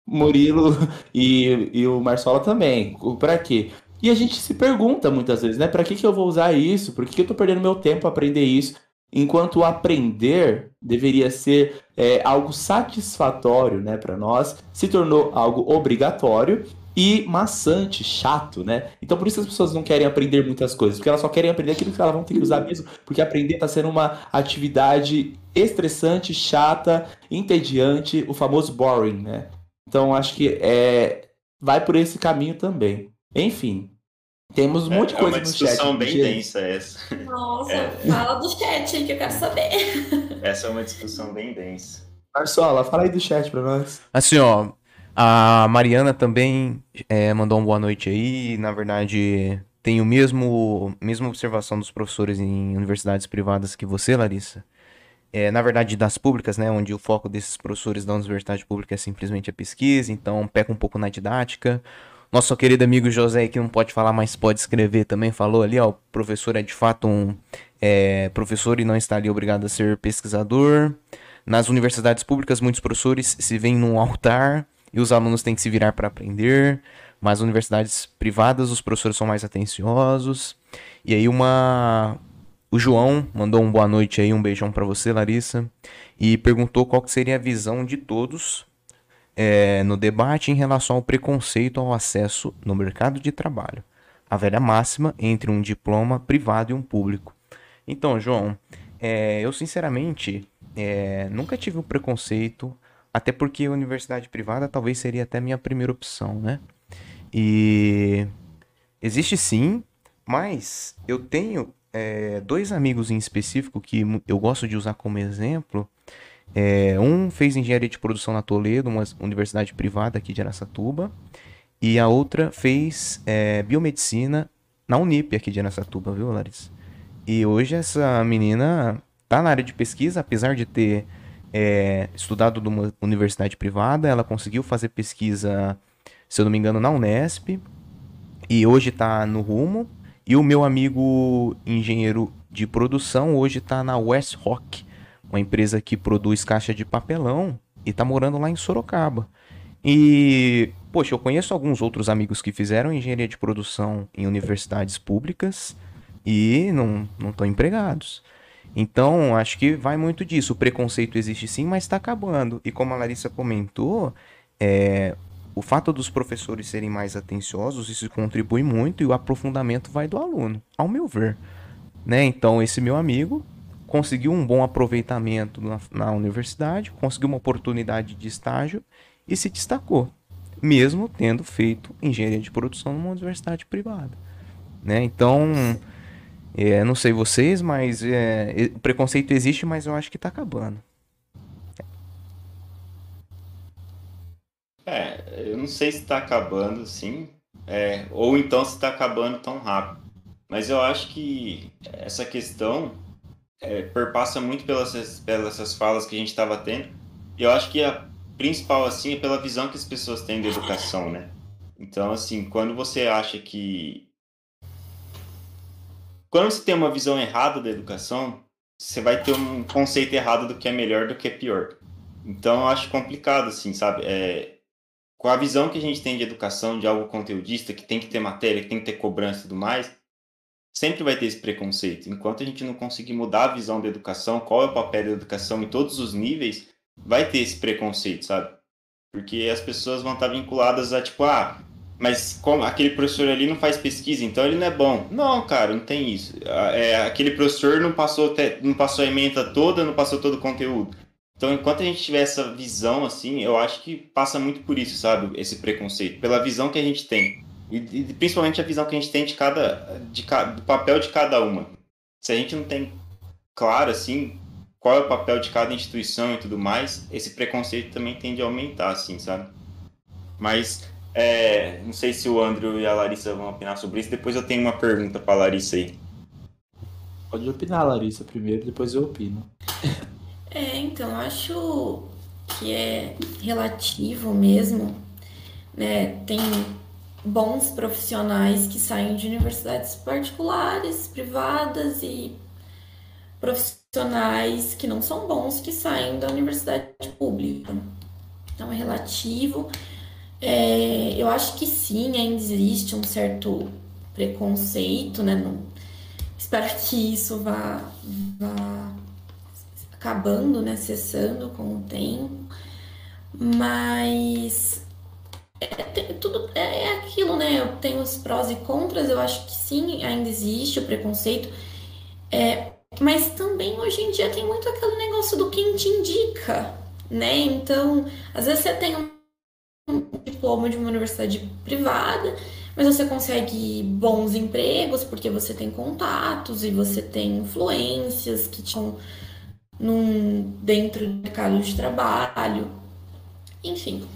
[SPEAKER 3] Murilo e, e o Marsola também, para quê? E a gente se pergunta muitas vezes, né? Para que, que eu vou usar isso? Por que, que eu tô perdendo meu tempo a aprender isso? enquanto aprender deveria ser é, algo satisfatório né, para nós, se tornou algo obrigatório e maçante, chato, né? Então por isso as pessoas não querem aprender muitas coisas, porque elas só querem aprender aquilo que elas vão ter que usar mesmo, porque aprender está sendo uma atividade estressante, chata, entediante, o famoso boring, né? Então acho que é vai por esse caminho também. Enfim, temos um monte de coisa no chat.
[SPEAKER 2] É uma discussão bem densa essa.
[SPEAKER 4] Nossa, é. fala do chat aí que eu quero saber.
[SPEAKER 2] Essa é uma discussão bem densa.
[SPEAKER 3] Marçola, fala aí do chat pra nós.
[SPEAKER 1] Assim, ó, a Mariana também é, mandou uma boa noite aí. Na verdade, tem o mesmo mesma observação dos professores em universidades privadas que você, Larissa. É, na verdade, das públicas, né, onde o foco desses professores da universidade pública é simplesmente a pesquisa, então peca um pouco na didática. Nosso querido amigo José, que não pode falar, mas pode escrever, também falou ali, ó, o professor é de fato um é, professor e não está ali obrigado a ser pesquisador. Nas universidades públicas, muitos professores se veem num altar e os alunos têm que se virar para aprender. Mas universidades privadas, os professores são mais atenciosos. E aí uma o João mandou um boa noite aí, um beijão para você, Larissa, e perguntou qual seria a visão de todos é, no debate em relação ao preconceito ao acesso no mercado de trabalho. A velha máxima entre um diploma privado e um público. Então, João, é, eu sinceramente é, nunca tive um preconceito até porque a universidade privada talvez seria até minha primeira opção, né? E existe sim, mas eu tenho é, dois amigos em específico que eu gosto de usar como exemplo. É, um fez engenharia de produção na Toledo, uma universidade privada aqui de Aracatuba, e a outra fez é, biomedicina na Unip aqui de Aracatuba, viu, Larissa? E hoje essa menina tá na área de pesquisa, apesar de ter é, estudado numa universidade privada, ela conseguiu fazer pesquisa, se eu não me engano, na Unesp, e hoje está no rumo. E o meu amigo engenheiro de produção hoje está na West Rock, uma empresa que produz caixa de papelão, e está morando lá em Sorocaba. E, poxa, eu conheço alguns outros amigos que fizeram engenharia de produção em universidades públicas e não estão empregados. Então, acho que vai muito disso. O preconceito existe sim, mas está acabando. E como a Larissa comentou, é, o fato dos professores serem mais atenciosos, isso contribui muito e o aprofundamento vai do aluno, ao meu ver. Né? Então, esse meu amigo conseguiu um bom aproveitamento na, na universidade, conseguiu uma oportunidade de estágio e se destacou, mesmo tendo feito engenharia de produção numa universidade privada. Né? Então é, não sei vocês, mas é, o preconceito existe, mas eu acho que tá acabando.
[SPEAKER 2] É, eu não sei se tá acabando, sim, é, ou então se tá acabando tão rápido. Mas eu acho que essa questão é, perpassa muito pelas, pelas essas falas que a gente estava tendo. E eu acho que a principal, assim, é pela visão que as pessoas têm da educação, né? Então, assim, quando você acha que quando você tem uma visão errada da educação, você vai ter um conceito errado do que é melhor do que é pior. Então eu acho complicado, assim, sabe? É, com a visão que a gente tem de educação, de algo conteudista, que tem que ter matéria, que tem que ter cobrança e tudo mais, sempre vai ter esse preconceito. Enquanto a gente não conseguir mudar a visão da educação, qual é o papel da educação em todos os níveis, vai ter esse preconceito, sabe? Porque as pessoas vão estar vinculadas a, tipo, ah, mas como aquele professor ali não faz pesquisa, então ele não é bom. Não, cara, não tem isso. É, aquele professor não passou, não passou a emenda toda, não passou todo o conteúdo. Então, enquanto a gente tiver essa visão, assim, eu acho que passa muito por isso, sabe? Esse preconceito, pela visão que a gente tem. E, e principalmente a visão que a gente tem de cada, de, do papel de cada uma. Se a gente não tem claro, assim, qual é o papel de cada instituição e tudo mais, esse preconceito também tende a aumentar, assim, sabe? Mas é, não sei se o Andrew e a Larissa vão opinar sobre isso. Depois eu tenho uma pergunta para a Larissa aí.
[SPEAKER 3] Pode opinar, Larissa, primeiro, depois eu opino.
[SPEAKER 4] É, então, acho que é relativo mesmo. Né? Tem bons profissionais que saem de universidades particulares, privadas e profissionais que não são bons que saem da universidade pública. Então é relativo. É, eu acho que sim, ainda existe um certo preconceito, né? Não, espero que isso vá, vá acabando, né? Cessando com o tempo. Mas é, tudo é, é aquilo, né? Tem os prós e contras, eu acho que sim, ainda existe o preconceito. É, mas também hoje em dia tem muito aquele negócio do quem te indica, né? Então, às vezes você tem um diploma de uma universidade privada, mas você consegue bons empregos porque você tem contatos e você tem influências que estão num, dentro do mercado de trabalho. Enfim,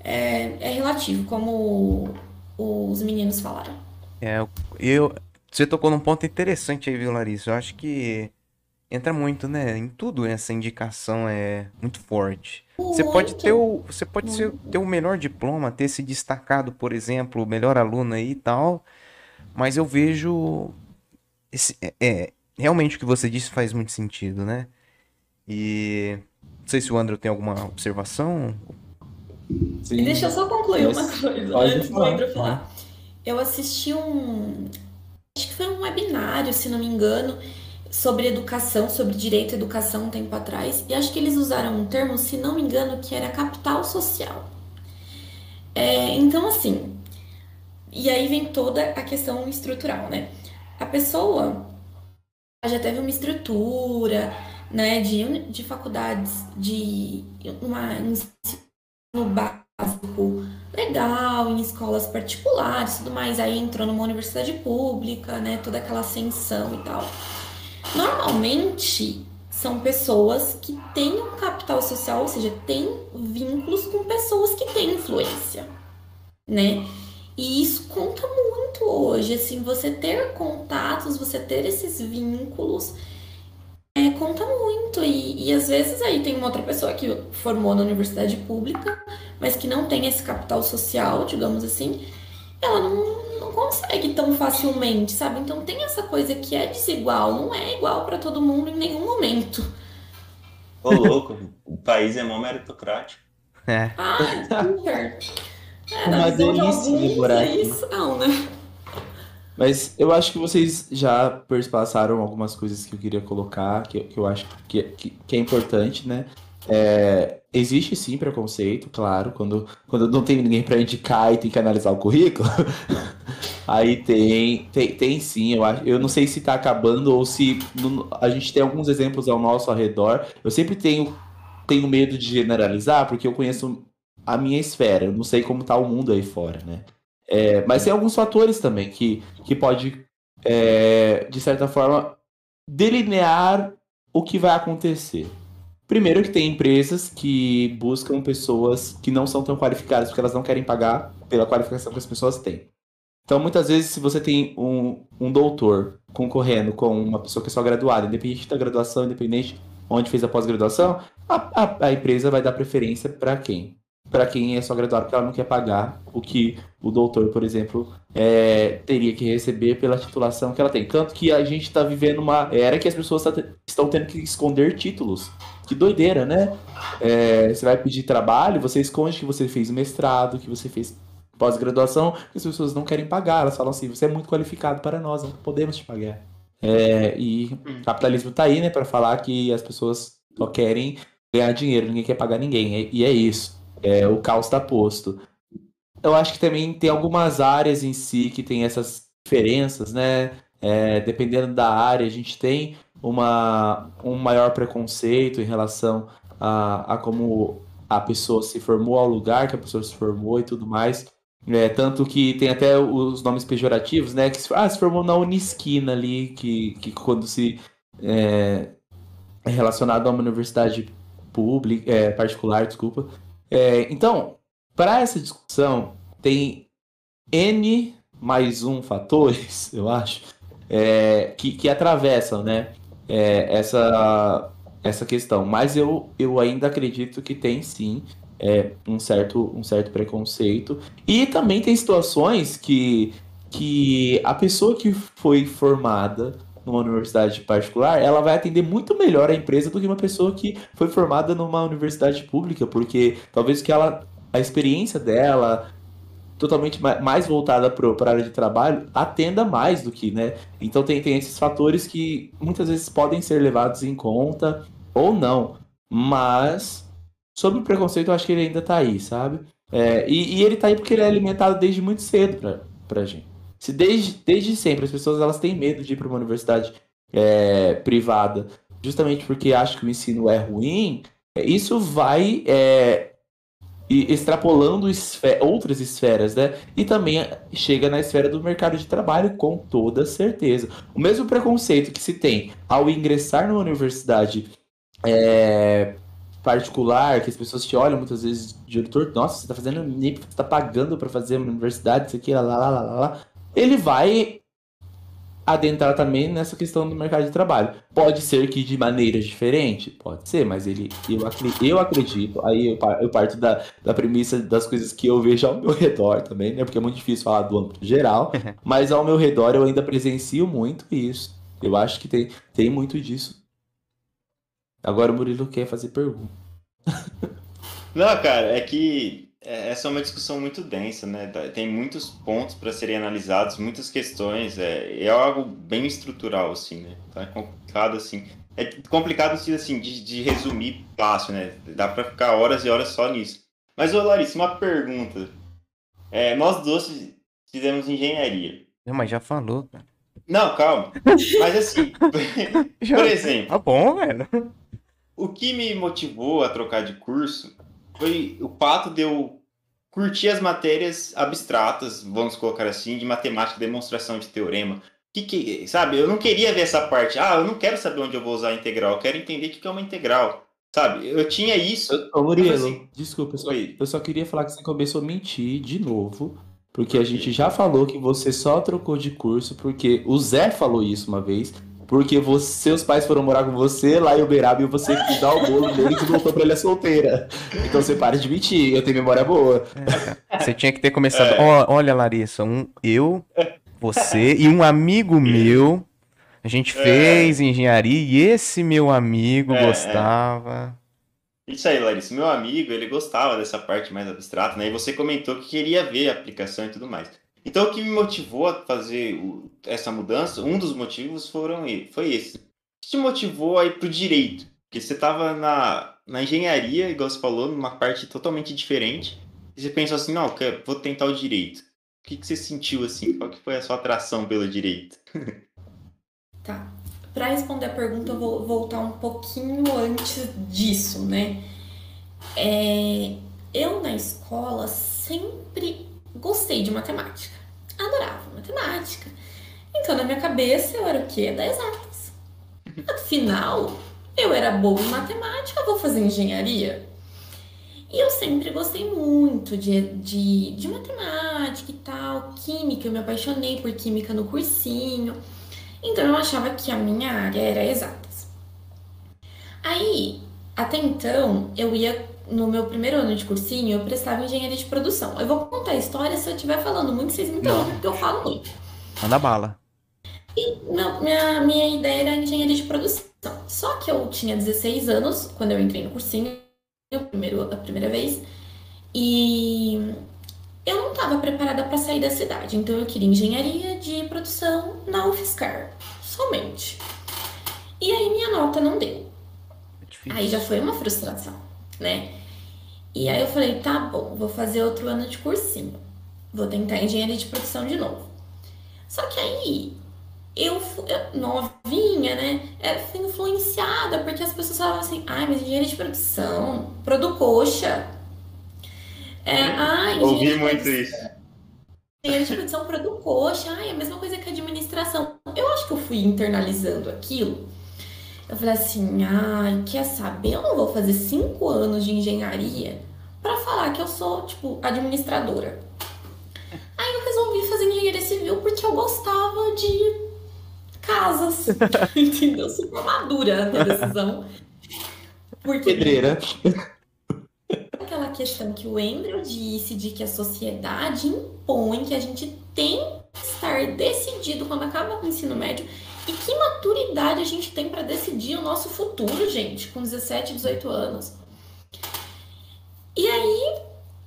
[SPEAKER 4] é, é relativo, como os meninos falaram.
[SPEAKER 1] É, eu, você tocou num ponto interessante aí, viu, Larissa? Eu acho que entra muito, né? Em tudo essa indicação é muito forte. Muito. Você pode ter o, você pode ser, ter o melhor diploma, ter se destacado, por exemplo, o melhor aluno aí e tal, mas eu vejo esse, é, é, realmente o que você disse faz muito sentido, né? E não sei se o André tem alguma observação.
[SPEAKER 4] Sim. Deixa eu só concluir uma coisa antes do André falar. Eu assisti um. Acho que foi um webinário, se não me engano, sobre educação, sobre direito à educação um tempo atrás, e acho que eles usaram um termo, se não me engano, que era capital social. É, então, assim, e aí vem toda a questão estrutural, né? A pessoa já teve uma estrutura, né, de, de faculdades, de uma ensino básico legal, em escolas particulares tudo mais, aí entrou numa universidade pública, né, toda aquela ascensão e tal. Normalmente são pessoas que têm um capital social, ou seja, têm vínculos com pessoas que têm influência, né? E isso conta muito hoje, assim, você ter contatos, você ter esses vínculos, é, conta muito. E, e às vezes aí tem uma outra pessoa que formou na universidade pública, mas que não tem esse capital social, digamos assim, ela não, não consegue tão facilmente, sabe? Então tem essa coisa que é desigual, não é igual para todo mundo em nenhum momento.
[SPEAKER 2] Ô, louco, o país é mó meritocrático.
[SPEAKER 1] É.
[SPEAKER 4] Ah, super. É,
[SPEAKER 3] Uma delícia de
[SPEAKER 4] é isso, não, né?
[SPEAKER 3] Mas eu acho que vocês já perspassaram algumas coisas que eu queria colocar, que, que eu acho que, que, que é importante, né? É, existe sim preconceito, claro, quando, quando não tem ninguém para indicar e tem que analisar o currículo. Aí tem, tem, tem sim, eu, acho, eu não sei se está acabando ou se a gente tem alguns exemplos ao nosso redor. Eu sempre tenho, tenho medo de generalizar, porque eu conheço a minha esfera, eu não sei como está o mundo aí fora, né? É, mas tem alguns fatores também que, que pode, é, de certa forma, delinear o que vai acontecer. Primeiro que tem empresas que buscam pessoas que não são tão qualificadas, porque elas não querem pagar pela qualificação que as pessoas têm. Então, muitas vezes, se você tem um, um doutor concorrendo com uma pessoa que é só graduada, independente da graduação, independente onde fez a pós-graduação, a, a, a, empresa vai dar preferência para quem? Para quem é só graduado, porque ela não quer pagar o que o doutor, por exemplo, é, teria que receber pela titulação que ela tem. Tanto que a gente está vivendo uma era que as pessoas tá, estão tendo que esconder títulos que doideira, né? É, você vai pedir trabalho, você esconde que você fez mestrado, que você fez pós-graduação, as pessoas não querem pagar. Elas falam assim: você é muito qualificado para nós, não podemos te pagar. É, e o capitalismo tá aí, né, para falar que as pessoas só querem ganhar dinheiro, ninguém quer pagar ninguém. E é isso. É, o caos está posto. Eu acho que também tem algumas áreas em si que tem essas diferenças, né? É, dependendo da área, a gente tem uma, um maior preconceito em relação a, a como a pessoa se formou, ao lugar que a pessoa se formou e tudo mais. É, tanto que tem até os nomes pejorativos, né? Que se, ah, se formou na Unisquina ali, que, que quando se é, é relacionado a uma universidade pública, é, particular, desculpa. É, então, para essa discussão, tem N mais um fatores, eu acho, é, que, que atravessam, né? é, essa, essa questão. Mas eu, eu ainda acredito que tem sim é, um, certo, um certo preconceito. E também tem situações que, que a pessoa que foi formada numa universidade particular, ela vai atender muito melhor a empresa do que uma pessoa que foi formada numa universidade pública, porque talvez que ela a experiência dela, totalmente mais voltada para a área de trabalho atenda mais do que, né? Então tem, tem esses fatores que muitas vezes podem ser levados em conta ou não. Mas sobre o preconceito, eu acho que ele ainda está aí, sabe? É, e, e, ele tá aí porque ele é alimentado desde muito cedo pra, pra gente. Se desde, desde sempre as pessoas elas têm medo de ir para uma universidade é, privada, justamente porque acham que o ensino é ruim, isso vai é, extrapolando esfer outras esferas, né? E também chega na esfera do mercado de trabalho, com toda certeza. O mesmo preconceito que se tem ao ingressar numa universidade é, particular, que as pessoas te olham muitas vezes de torto, nossa, você tá fazendo você tá pagando para fazer uma universidade, isso aqui, lá, lá, lá, lá, lá. Ele vai adentrar também nessa questão do mercado de trabalho. Pode ser que de maneiras diferentes, pode ser, mas ele, eu, eu acredito, aí eu, eu parto da, da premissa das coisas que eu vejo ao meu redor também, né? Porque é muito difícil falar do âmbito geral, mas ao meu redor eu ainda presencio muito isso. Eu acho que tem, tem muito disso. Agora o Murilo quer fazer pergunta.
[SPEAKER 2] Não, cara, é que essa é uma discussão muito densa, né? Tem muitos pontos para serem analisados, muitas questões. É, é algo bem estrutural, assim, né? Então é complicado, assim. É complicado, assim, de, de resumir fácil, né? Dá para ficar horas e horas só nisso. Mas, ô Larissa, uma pergunta. É, nós dois fizemos engenharia.
[SPEAKER 1] Não, mas já falou, cara.
[SPEAKER 2] Não, calma. Mas assim, por exemplo.
[SPEAKER 1] Tá bom, velho.
[SPEAKER 2] O que me motivou a trocar de curso foi o fato de eu curtir as matérias abstratas, vamos colocar assim, de matemática, demonstração de teorema. Que que, sabe, eu não queria ver essa parte. Ah, eu não quero saber onde eu vou usar a integral, eu quero entender o que é uma integral. Sabe, eu tinha isso.
[SPEAKER 3] Ô, Murilo, assim, desculpa, eu só, eu só queria falar que você começou a mentir de novo. Porque a gente já falou que você só trocou de curso porque o Zé falou isso uma vez. Porque você, seus pais foram morar com você lá em Uberaba e você quis dar o bolo dele e voltou pra ilha solteira. Então você para de mentir, eu tenho memória boa.
[SPEAKER 1] É, você tinha que ter começado. É. olha, Larissa, um, eu, você e um amigo meu. A gente é. fez engenharia e esse meu amigo é, gostava.
[SPEAKER 2] Isso aí, Larissa. Meu amigo, ele gostava dessa parte mais abstrata, né? E você comentou que queria ver a aplicação e tudo mais. Então, o que me motivou a fazer essa mudança, um dos motivos foram, foi esse. O que te motivou a ir para o direito? Porque você estava na, na engenharia, igual você falou, numa parte totalmente diferente, e você pensou assim, não, vou tentar o direito. O que, que você sentiu assim? Qual que foi a sua atração pelo direito?
[SPEAKER 4] tá. Para responder a pergunta, eu vou voltar um pouquinho antes disso, né? É, eu na escola sempre gostei de matemática. Adorava matemática. Então, na minha cabeça, eu era o quê? Da exatas. Afinal, eu era boa em matemática, vou fazer engenharia. E eu sempre gostei muito de, de, de matemática e tal, química, eu me apaixonei por química no cursinho. Então eu achava que a minha área era exatas. Aí, até então, eu ia no meu primeiro ano de cursinho, eu prestava engenharia de produção. Eu vou contar a história, se eu estiver falando muito, vocês me interrompem, porque eu falo muito.
[SPEAKER 1] Manda bala.
[SPEAKER 4] E meu, minha, minha ideia era engenharia de produção. Só que eu tinha 16 anos quando eu entrei no cursinho, primeiro, a primeira vez, e eu não estava preparada para sair da cidade. Então eu queria engenharia de produção na UFSCar, somente. E aí minha nota não deu. É aí já foi uma frustração né? E aí eu falei, tá bom, vou fazer outro ano de cursinho. Vou tentar engenharia de produção de novo. Só que aí eu, eu novinha, né? Eu fui influenciada porque as pessoas falavam assim, ai, mas engenharia de produção, coxa É, ai,
[SPEAKER 2] Ouvi muito isso.
[SPEAKER 4] Engenharia de produção, coxa ai, é a mesma coisa que administração. Eu acho que eu fui internalizando aquilo eu falei assim, ai, quer saber? Eu não vou fazer cinco anos de engenharia para falar que eu sou, tipo, administradora. Aí eu resolvi fazer engenharia civil porque eu gostava de casas. Entendeu? Super madura a minha decisão.
[SPEAKER 3] Porque... Pedreira.
[SPEAKER 4] Aquela questão que o Andrew disse de que a sociedade impõe que a gente tem que estar decidido quando acaba o ensino médio e que maturidade a gente tem para decidir o nosso futuro, gente, com 17, 18 anos. E aí,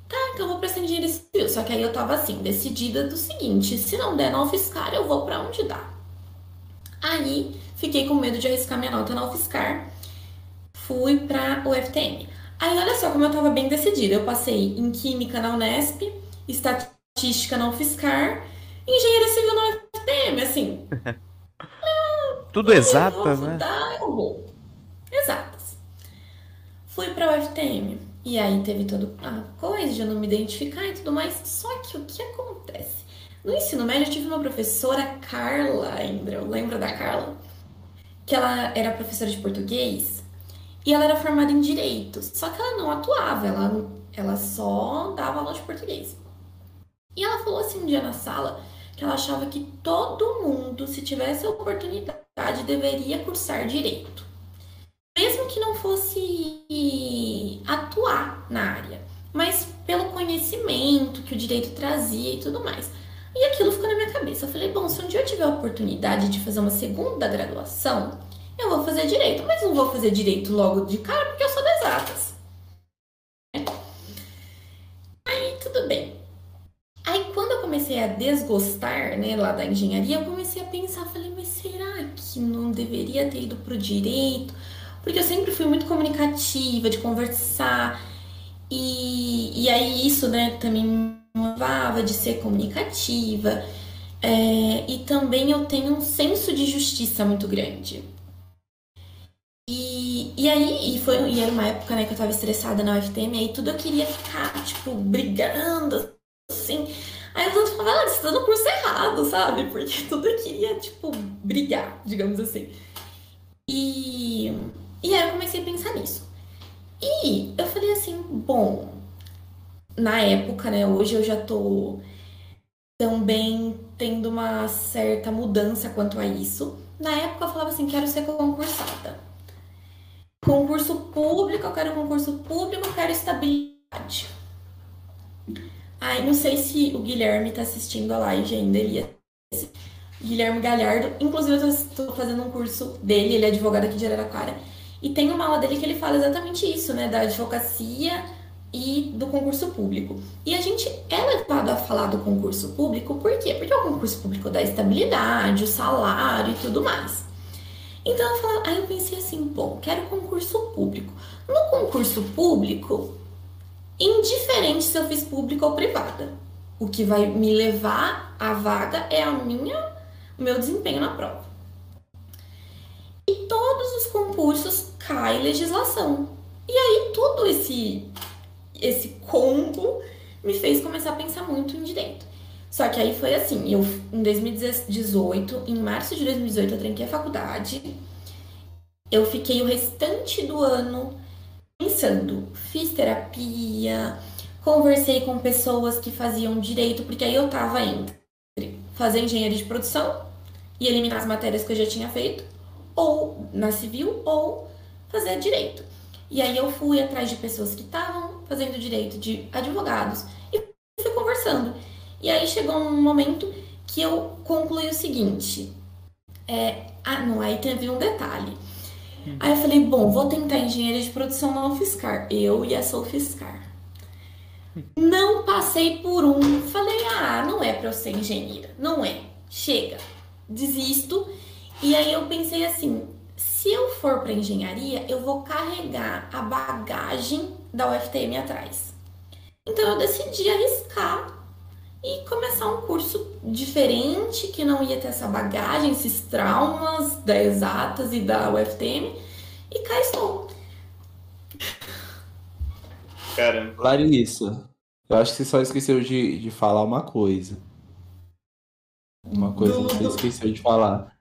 [SPEAKER 4] tá, então eu vou prestar engenharia civil. Só que aí eu tava assim, decidida do seguinte: se não der na UFSCar, eu vou para onde dá. Aí, fiquei com medo de arriscar minha nota na UFSCar. Fui para o FTM. Aí olha só como eu tava bem decidida. Eu passei em Química na Unesp, Estatística na UFSCar, Engenharia Civil na UFTM, assim.
[SPEAKER 1] Tudo exata, né?
[SPEAKER 4] eu vou. Exatas. Fui pra UFTM. E aí teve toda a coisa de eu não me identificar e tudo mais. Só que o que acontece? No ensino médio eu tive uma professora, Carla ainda, lembra da Carla? Que ela era professora de português e ela era formada em direito. Só que ela não atuava, ela, ela só dava aula de português. E ela falou assim um dia na sala que ela achava que todo mundo, se tivesse a oportunidade, deveria cursar direito. Mesmo que não fosse atuar na área, mas pelo conhecimento que o direito trazia e tudo mais. E aquilo ficou na minha cabeça. Eu falei, bom, se um dia eu tiver a oportunidade de fazer uma segunda graduação, eu vou fazer direito, mas não vou fazer direito logo de cara porque eu sou das exatas. Aí tudo bem. Aí quando eu comecei a desgostar, né, lá da engenharia, eu comecei a pensar, falei, que não deveria ter ido pro direito? Porque eu sempre fui muito comunicativa, de conversar. E, e aí isso, né, também motivava de ser comunicativa. É, e também eu tenho um senso de justiça muito grande. E, e aí, e, foi, e era uma época né, que eu tava estressada na UFTM, aí tudo eu queria ficar, tipo, brigando, assim. Aí os outros falavam, ah, você tá no curso errado, sabe? Porque tudo queria, tipo, brigar, digamos assim. E, e aí eu comecei a pensar nisso. E eu falei assim, bom, na época, né? Hoje eu já tô também tendo uma certa mudança quanto a isso. Na época eu falava assim, quero ser concursada. Concurso público, eu quero concurso público, eu quero estabilidade. Ai, não sei se o Guilherme tá assistindo a live ainda, ele ia... Guilherme Galhardo, inclusive eu tô fazendo um curso dele, ele é advogado aqui de Araraquara, e tem uma aula dele que ele fala exatamente isso, né, da advocacia e do concurso público. E a gente é levado a falar do concurso público, por quê? Porque o concurso público dá estabilidade, o salário e tudo mais. Então eu aí eu pensei assim, bom, quero concurso público. No concurso público, indiferente se eu fiz público ou privada, o que vai me levar à vaga é a minha, o meu desempenho na prova. E todos os concursos cai legislação. E aí tudo esse esse combo me fez começar a pensar muito em direito. Só que aí foi assim, eu em 2018, em março de 2018 eu tranquei a faculdade. Eu fiquei o restante do ano pensando, fiz terapia, conversei com pessoas que faziam direito, porque aí eu tava entre fazer engenharia de produção e eliminar as matérias que eu já tinha feito, ou na civil, ou fazer direito. E aí eu fui atrás de pessoas que estavam fazendo direito, de advogados, e fui conversando. E aí chegou um momento que eu concluí o seguinte: é, ah, não, aí teve um detalhe. Aí eu falei, bom, vou tentar engenharia de produção não fiscar. Eu e a Sofiscar. Não passei por um. Falei, ah, não é para eu ser engenheira. Não é. Chega. Desisto. E aí eu pensei assim, se eu for para engenharia, eu vou carregar a bagagem da UFTM atrás. Então eu decidi arriscar e começar um curso diferente que não ia ter essa bagagem, esses traumas da exatas e da UFTM e cá estou.
[SPEAKER 3] Caramba. Larissa, eu acho que você só esqueceu de, de falar uma coisa. Uma coisa que você esqueceu de falar.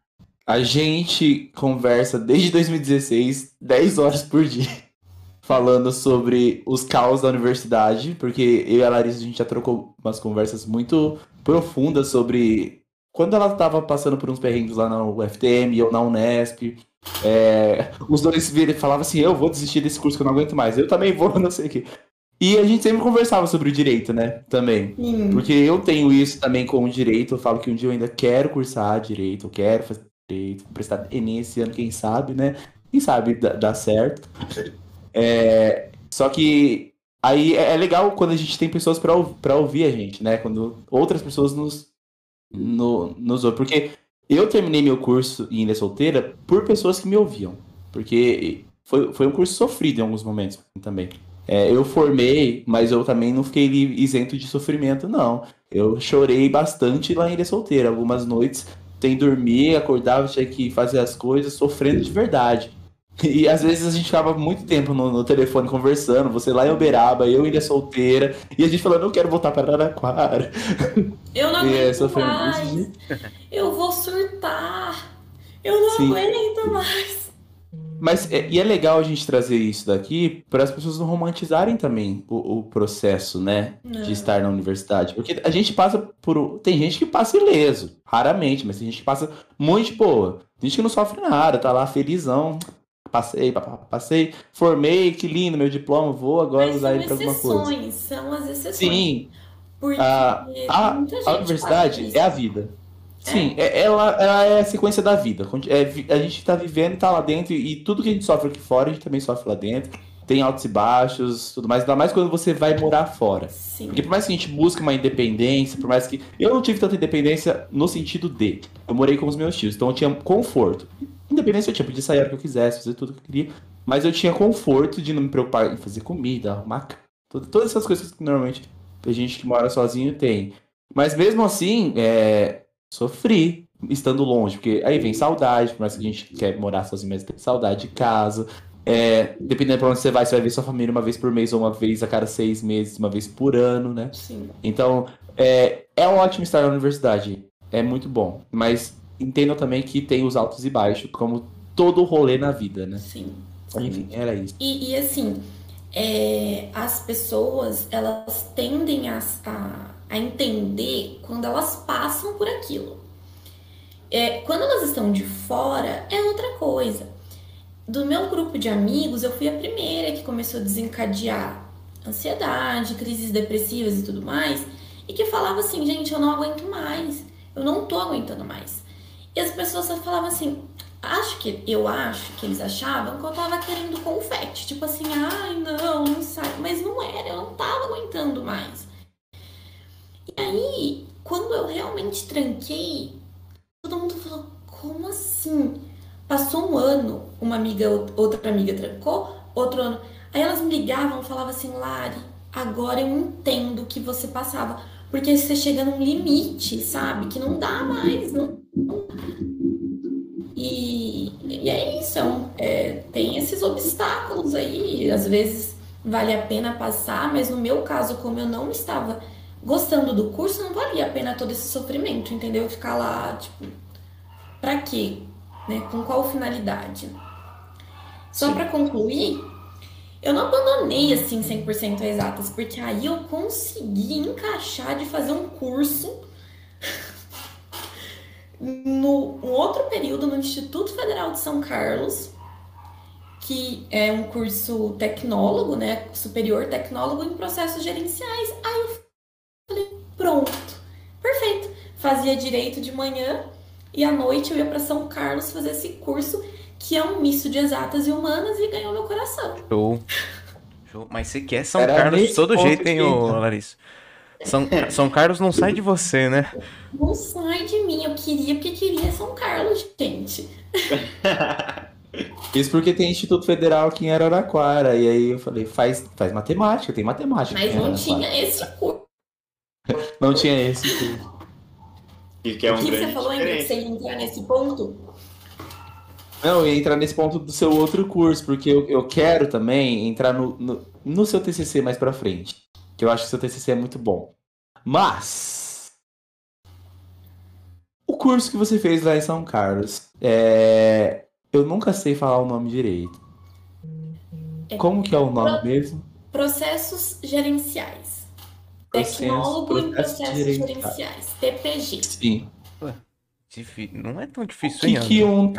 [SPEAKER 3] A gente conversa desde 2016, 10 horas por dia falando sobre os caos da universidade, porque eu e a Larissa a gente já trocou umas conversas muito profundas sobre quando ela estava passando por uns perrengues lá na UFTM ou na Unesp. É, os dois falavam assim: eu vou desistir desse curso que eu não aguento mais, eu também vou, não sei o quê. E a gente sempre conversava sobre o direito, né? Também. Porque eu tenho isso também com o direito. Eu falo que um dia eu ainda quero cursar direito, eu quero fazer direito, prestar Enem esse ano, quem sabe, né? Quem sabe dá certo. É, só que aí é, é legal quando a gente tem pessoas para ouvir a gente, né? Quando outras pessoas nos, no, nos ouvem. Porque eu terminei meu curso em Ilha Solteira por pessoas que me ouviam. Porque foi, foi um curso sofrido em alguns momentos também. É, eu formei, mas eu também não fiquei isento de sofrimento, não. Eu chorei bastante lá em Ilha Solteira. Algumas noites, sem dormir, acordava, tinha que fazer as coisas, sofrendo de verdade. E às vezes a gente ficava muito tempo no, no, telefone conversando, você lá em Uberaba, eu ilha solteira, e a gente falando, eu quero voltar para Araraquara.
[SPEAKER 4] Eu não aguento é, mais. Eu vou surtar. Eu não Sim. aguento mais.
[SPEAKER 3] Mas é, e é legal a gente trazer isso daqui para as pessoas não romantizarem também o, o processo, né, não. de estar na universidade, porque a gente passa por tem gente que passa ileso, raramente, mas tem gente que passa muito boa. Tem gente que não sofre nada, tá lá felizão, Passei, passei, formei, que lindo, meu diploma, vou agora
[SPEAKER 4] Mas
[SPEAKER 3] usar ele para alguma coisa.
[SPEAKER 4] São as exceções.
[SPEAKER 3] Sim. Porque a, a, a universidade é a vida. Sim, é. é. ela, ela é a sequência da vida. É, a gente está vivendo e está lá dentro, e tudo que a gente sofre aqui fora, a gente também sofre lá dentro. Tem altos e baixos, tudo mais, ainda mais quando você vai morar fora. Sim. Porque por mais que a gente busque uma independência, por mais que. Eu não tive tanta independência no sentido de. Eu morei com os meus tios, então eu tinha conforto. Independência eu tinha, podia sair a hora que eu quisesse, fazer tudo que eu queria. Mas eu tinha conforto de não me preocupar em fazer comida, arrumar. Todas essas coisas que normalmente a gente que mora sozinho tem. Mas mesmo assim, é, sofri estando longe, porque aí vem saudade, por mais que a gente quer morar sozinho, mas tem saudade de casa. É, dependendo pra onde você vai, você vai ver sua família uma vez por mês ou uma vez a cada seis meses, uma vez por ano, né?
[SPEAKER 4] Sim.
[SPEAKER 3] Então, é, é um ótimo estar na universidade. É muito bom. Mas entendam também que tem os altos e baixos, como todo rolê na vida, né?
[SPEAKER 4] Sim.
[SPEAKER 3] Enfim, era isso.
[SPEAKER 4] E, e assim, é, as pessoas, elas tendem a, a, a, entender quando elas passam por aquilo. É, quando elas estão de fora, é outra coisa. Do meu grupo de amigos, eu fui a primeira que começou a desencadear ansiedade, crises depressivas e tudo mais, e que falava assim, gente, eu não aguento mais, eu não tô aguentando mais. E as pessoas só falavam assim, acho que eu acho que eles achavam que eu tava querendo confete, tipo assim, ai não, não sai, mas não era, eu não tava aguentando mais. E aí, quando eu realmente tranquei, todo mundo falou, como assim? Passou um ano, uma amiga, outra amiga trancou, outro ano. Aí elas me ligavam, falavam assim, Lari, agora eu entendo que você passava. Porque você chega num limite, sabe? Que não dá mais. Não, E, e é isso. É, tem esses obstáculos aí. Às vezes vale a pena passar, mas no meu caso, como eu não estava gostando do curso, não valia a pena todo esse sofrimento, entendeu? Ficar lá, tipo, pra quê? Né? Com qual finalidade? Só para concluir, eu não abandonei assim 100% exatas, porque aí eu consegui encaixar de fazer um curso no um outro período no Instituto Federal de São Carlos, que é um curso tecnólogo, né, superior tecnólogo em processos gerenciais. Aí eu falei, pronto, perfeito. Fazia direito de manhã e à noite eu ia para São Carlos fazer esse curso que é um misto de exatas e humanas e ganhou meu coração.
[SPEAKER 1] Show. Show. Mas você quer São Era Carlos de todo jeito, hein, ô, Larissa? São, São Carlos não sai de você, né?
[SPEAKER 4] Não sai de mim. Eu queria porque queria São Carlos, gente.
[SPEAKER 3] Isso porque tem Instituto Federal aqui em Araraquara. E aí eu falei, faz, faz matemática, tem matemática.
[SPEAKER 4] Mas não tinha esse curso.
[SPEAKER 3] Não tinha esse curso.
[SPEAKER 2] E que é um
[SPEAKER 4] o que você falou ainda que você ia entrar nesse ponto?
[SPEAKER 3] Não, e entrar nesse ponto do seu outro curso, porque eu, eu quero também entrar no, no, no seu TCC mais pra frente. Que eu acho que seu TCC é muito bom. Mas. O curso que você fez lá em São Carlos, é... eu nunca sei falar o nome direito. É Como que é o nome Pro... mesmo?
[SPEAKER 4] Processos gerenciais. Processo, Tecnólogo em processos gerenciais. gerenciais. TPG.
[SPEAKER 3] Sim.
[SPEAKER 1] Ué, não é tão difícil,
[SPEAKER 3] que, que um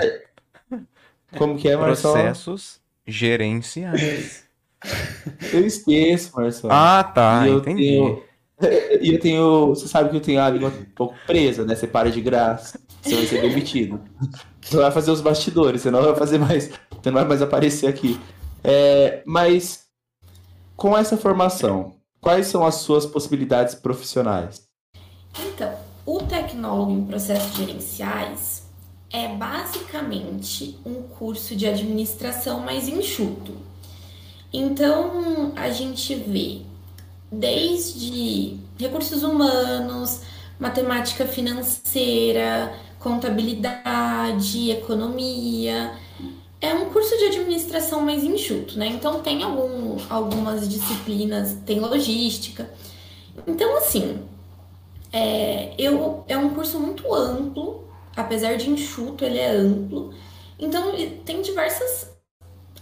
[SPEAKER 3] como que é, Marcelo?
[SPEAKER 1] Processos gerenciais.
[SPEAKER 3] Eu esqueço, Marcelo.
[SPEAKER 1] Ah, tá, e entendi.
[SPEAKER 3] Tenho... E eu tenho. Você sabe que eu tenho a língua um pouco presa, né? Você para de graça. Você vai ser demitido. Você vai fazer os bastidores, você não vai fazer mais. Você não vai mais aparecer aqui. É, mas com essa formação, quais são as suas possibilidades profissionais?
[SPEAKER 4] Então, o tecnólogo em processos gerenciais é basicamente um curso de administração mais enxuto. Então, a gente vê desde recursos humanos, matemática financeira, contabilidade, economia. É um curso de administração mais enxuto, né? Então tem algum, algumas disciplinas, tem logística. Então, assim, é, eu, é um curso muito amplo, apesar de enxuto, ele é amplo. Então, tem diversas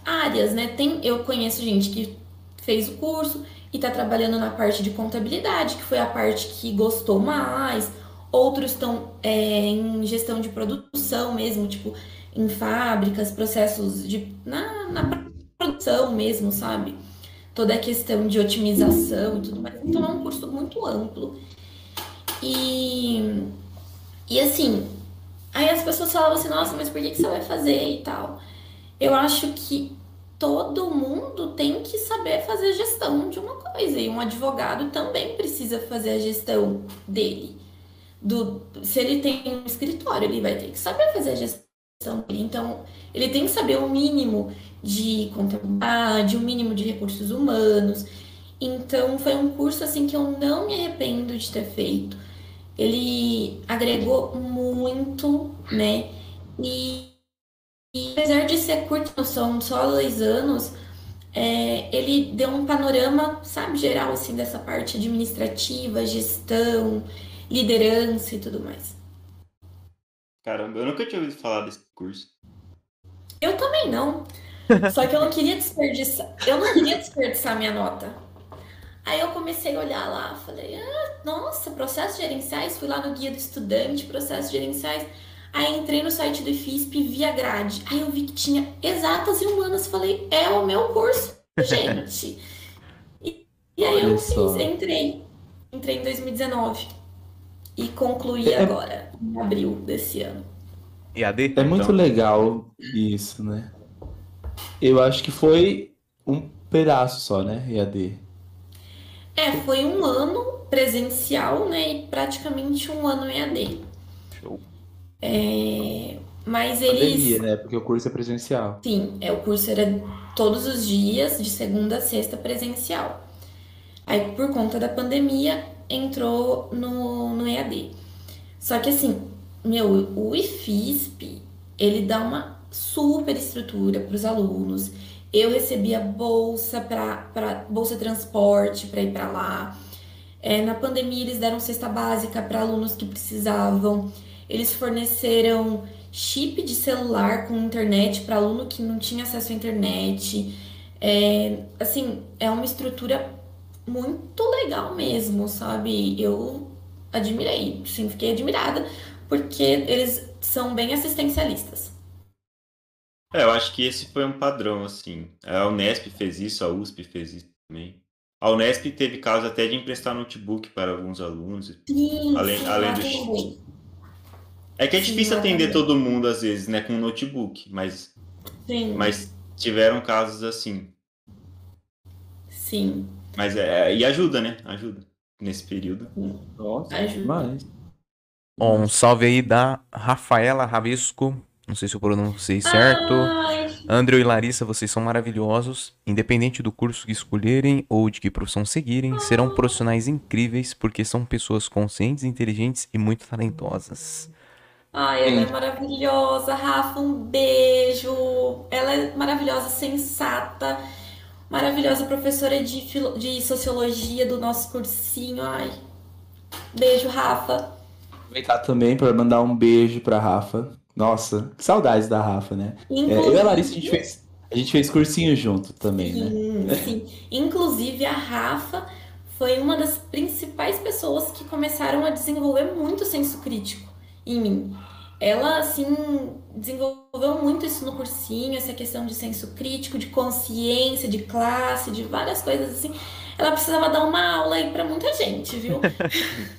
[SPEAKER 4] áreas, né? Tem, eu conheço gente que fez o curso e está trabalhando na parte de contabilidade, que foi a parte que gostou mais. Outros estão é, em gestão de produção mesmo, tipo, em fábricas, processos de. na, na produção mesmo, sabe? Toda a questão de otimização e tudo mais. Então é um curso muito amplo. E, e assim, aí as pessoas falavam assim, nossa, mas por que, que você vai fazer e tal? Eu acho que todo mundo tem que saber fazer gestão de uma coisa. E um advogado também precisa fazer a gestão dele. Do, se ele tem um escritório, ele vai ter que saber fazer a gestão dele. Então, ele tem que saber o mínimo de contabilidade, o mínimo de recursos humanos. Então, foi um curso assim que eu não me arrependo de ter feito. Ele agregou muito, né? E e apesar de ser curto, são só dois anos, é, ele deu um panorama, sabe, geral, assim, dessa parte administrativa, gestão, liderança e tudo mais.
[SPEAKER 2] Caramba, eu nunca tinha ouvido falar desse curso.
[SPEAKER 4] Eu também não. Só que eu não queria desperdiçar. Eu não queria desperdiçar minha nota. Aí eu comecei a olhar lá, falei, ah, nossa, processos gerenciais, fui lá no guia do estudante, processos gerenciais. Aí entrei no site do IFISP e vi a grade. Aí eu vi que tinha exatas e humanas. Falei, é o meu curso, gente. e, e, aí Olha eu fiz, entrei. Entrei em 2019. E concluí é, agora, em abril desse ano.
[SPEAKER 3] EAD? É então. muito legal isso, né? Eu acho que foi um pedaço só, né? EAD.
[SPEAKER 4] É, foi um ano presencial, né? E praticamente um ano EAD. Show. É, mas eles.
[SPEAKER 3] Pandemia, né? Porque o curso é presencial.
[SPEAKER 4] Sim, é, o curso era todos os dias, de segunda a sexta, presencial. Aí, por conta da pandemia, entrou no, no EAD. Só que assim, meu, o IFISP, ele dá uma super estrutura para os alunos. Eu recebia bolsa para bolsa transporte para ir para lá. É, na pandemia, eles deram cesta básica para alunos que precisavam. Eles forneceram chip de celular com internet para aluno que não tinha acesso à internet. É, assim, é uma estrutura muito legal mesmo, sabe? Eu admirei, sim, fiquei admirada, porque eles são bem assistencialistas.
[SPEAKER 2] É, eu acho que esse foi um padrão, assim. A Unesp fez isso, a USP fez isso também. A Unesp teve caso até de emprestar notebook para alguns alunos.
[SPEAKER 4] Sim,
[SPEAKER 2] além,
[SPEAKER 4] sim,
[SPEAKER 2] além do, é que é difícil Sim, atender todo mundo, às vezes, né, com notebook, mas.
[SPEAKER 4] Sim.
[SPEAKER 2] Mas tiveram casos assim.
[SPEAKER 4] Sim.
[SPEAKER 2] Mas é. E ajuda, né? Ajuda. Nesse período.
[SPEAKER 3] Nossa, ajuda. Mas...
[SPEAKER 1] Um salve aí da Rafaela Ravisco. Não sei se eu pronunciei certo. Ai. André e Larissa, vocês são maravilhosos. Independente do curso que escolherem ou de que profissão seguirem, serão profissionais incríveis porque são pessoas conscientes, inteligentes e muito talentosas.
[SPEAKER 4] Ai, ela é maravilhosa, Rafa, um beijo. Ela é maravilhosa, sensata, maravilhosa professora de, filo... de sociologia do nosso cursinho. Ai, beijo, Rafa.
[SPEAKER 3] Aproveitar também para mandar um beijo para Rafa. Nossa, que saudades da Rafa, né? É, eu e a Larissa, a gente fez, a gente fez cursinho junto também,
[SPEAKER 4] né? sim,
[SPEAKER 3] né?
[SPEAKER 4] Sim, Inclusive, a Rafa foi uma das principais pessoas que começaram a desenvolver muito senso crítico em mim. Ela, assim, desenvolveu muito isso no cursinho, essa questão de senso crítico, de consciência, de classe, de várias coisas assim. Ela precisava dar uma aula aí para muita gente, viu?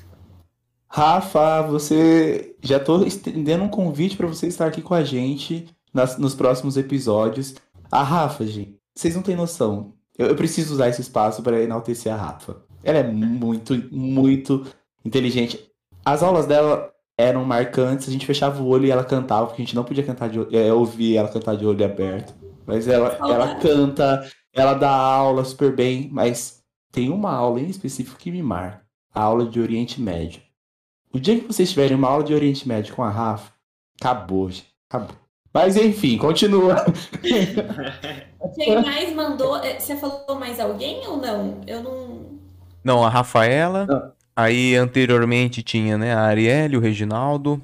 [SPEAKER 3] Rafa, você já estou estendendo um convite para você estar aqui com a gente nas, nos próximos episódios. A Rafa, gente, vocês não têm noção. Eu, eu preciso usar esse espaço para enaltecer a Rafa. Ela é muito, muito inteligente. As aulas dela eram marcantes, a gente fechava o olho e ela cantava, porque a gente não podia cantar de é, ouvir ela cantar de olho aberto. Mas ela, ela canta, ela dá aula super bem, mas tem uma aula em específico que me marca. A aula de Oriente Médio. O dia que vocês tiverem uma aula de Oriente Médio com a Rafa, acabou, gente. Acabou. Mas enfim, continua.
[SPEAKER 4] Quem mais mandou? É, você falou mais alguém ou não? Eu não.
[SPEAKER 1] Não, a Rafaela. Não. Aí anteriormente tinha, né, a Arielle, o Reginaldo.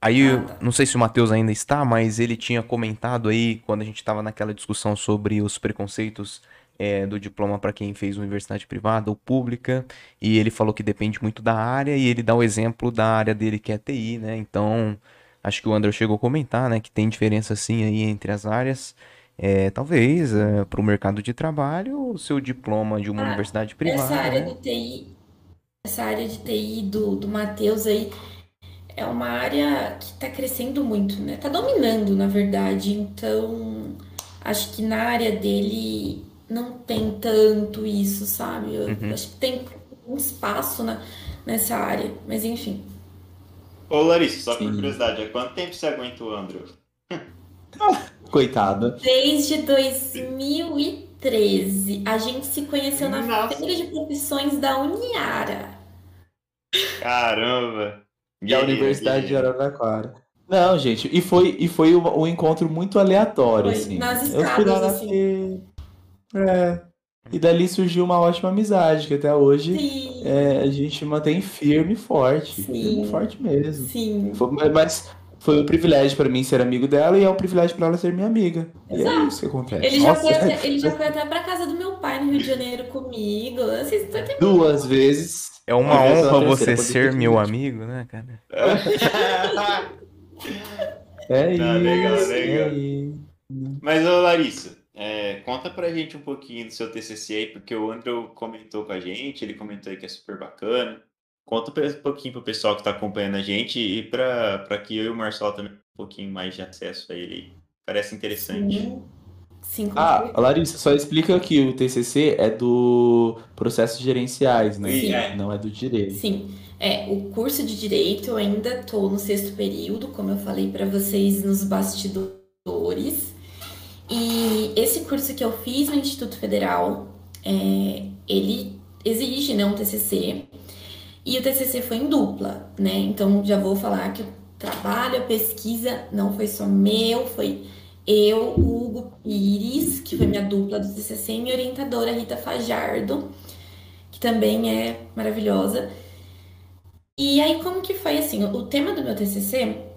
[SPEAKER 1] Aí, ah, tá. não sei se o Matheus ainda está, mas ele tinha comentado aí, quando a gente estava naquela discussão sobre os preconceitos é, do diploma para quem fez universidade privada ou pública, e ele falou que depende muito da área, e ele dá o exemplo da área dele que é TI, né? Então, acho que o André chegou a comentar, né, que tem diferença sim aí entre as áreas. É, talvez é, para o mercado de trabalho, o seu diploma de uma ah, universidade privada.
[SPEAKER 4] Essa área
[SPEAKER 1] né?
[SPEAKER 4] do TI, essa área de TI do, do Matheus aí é uma área que está crescendo muito, né? Está dominando, na verdade. Então, acho que na área dele não tem tanto isso, sabe? Eu uhum. acho que tem um espaço na, nessa área, mas enfim.
[SPEAKER 2] Ô Larissa, só por curiosidade, há quanto tempo você aguenta o Andrew?
[SPEAKER 3] Coitada.
[SPEAKER 4] Desde 2013. A gente se conheceu na Nossa. feira de profissões da Uniara.
[SPEAKER 2] Caramba!
[SPEAKER 3] E a Universidade de Araraquara. Não, gente, e foi, e foi um, um encontro muito aleatório, foi, assim.
[SPEAKER 4] Nas escadas, eu fui lá assim.
[SPEAKER 3] É. E dali surgiu uma ótima amizade, que até hoje é, a gente mantém firme e forte. Sim. Firme e forte mesmo.
[SPEAKER 4] Sim.
[SPEAKER 3] Foi, mas foi um privilégio para mim ser amigo dela e é um privilégio para ela ser minha amiga. Exato. E é isso que acontece.
[SPEAKER 4] Ele já, foi até, ele já foi até pra casa do meu pai no Rio de Janeiro comigo. Assim,
[SPEAKER 3] Duas vezes.
[SPEAKER 1] É uma honra você ser meu amigo, né, cara?
[SPEAKER 3] é isso. legal, legal. É
[SPEAKER 2] Mas, ô Larissa, é, conta pra gente um pouquinho do seu TCC aí, porque o Andrew comentou com a gente, ele comentou aí que é super bacana. Conta um pouquinho pro pessoal que tá acompanhando a gente e para que eu e o Marcelo também um pouquinho mais de acesso a ele. Parece interessante. Sim.
[SPEAKER 4] Sim,
[SPEAKER 3] ah, Larissa, só explica que o TCC é do processos gerenciais, né?
[SPEAKER 4] Sim.
[SPEAKER 3] Não é do direito.
[SPEAKER 4] Sim. É, o curso de direito eu ainda tô no sexto período, como eu falei para vocês nos bastidores. E esse curso que eu fiz no Instituto Federal, é, ele exige né, um TCC. E o TCC foi em dupla, né? Então já vou falar que o trabalho, a pesquisa não foi só meu, foi eu, Hugo Pires, que foi minha dupla do TCC, e minha orientadora Rita Fajardo, que também é maravilhosa. E aí, como que foi assim? O tema do meu TCC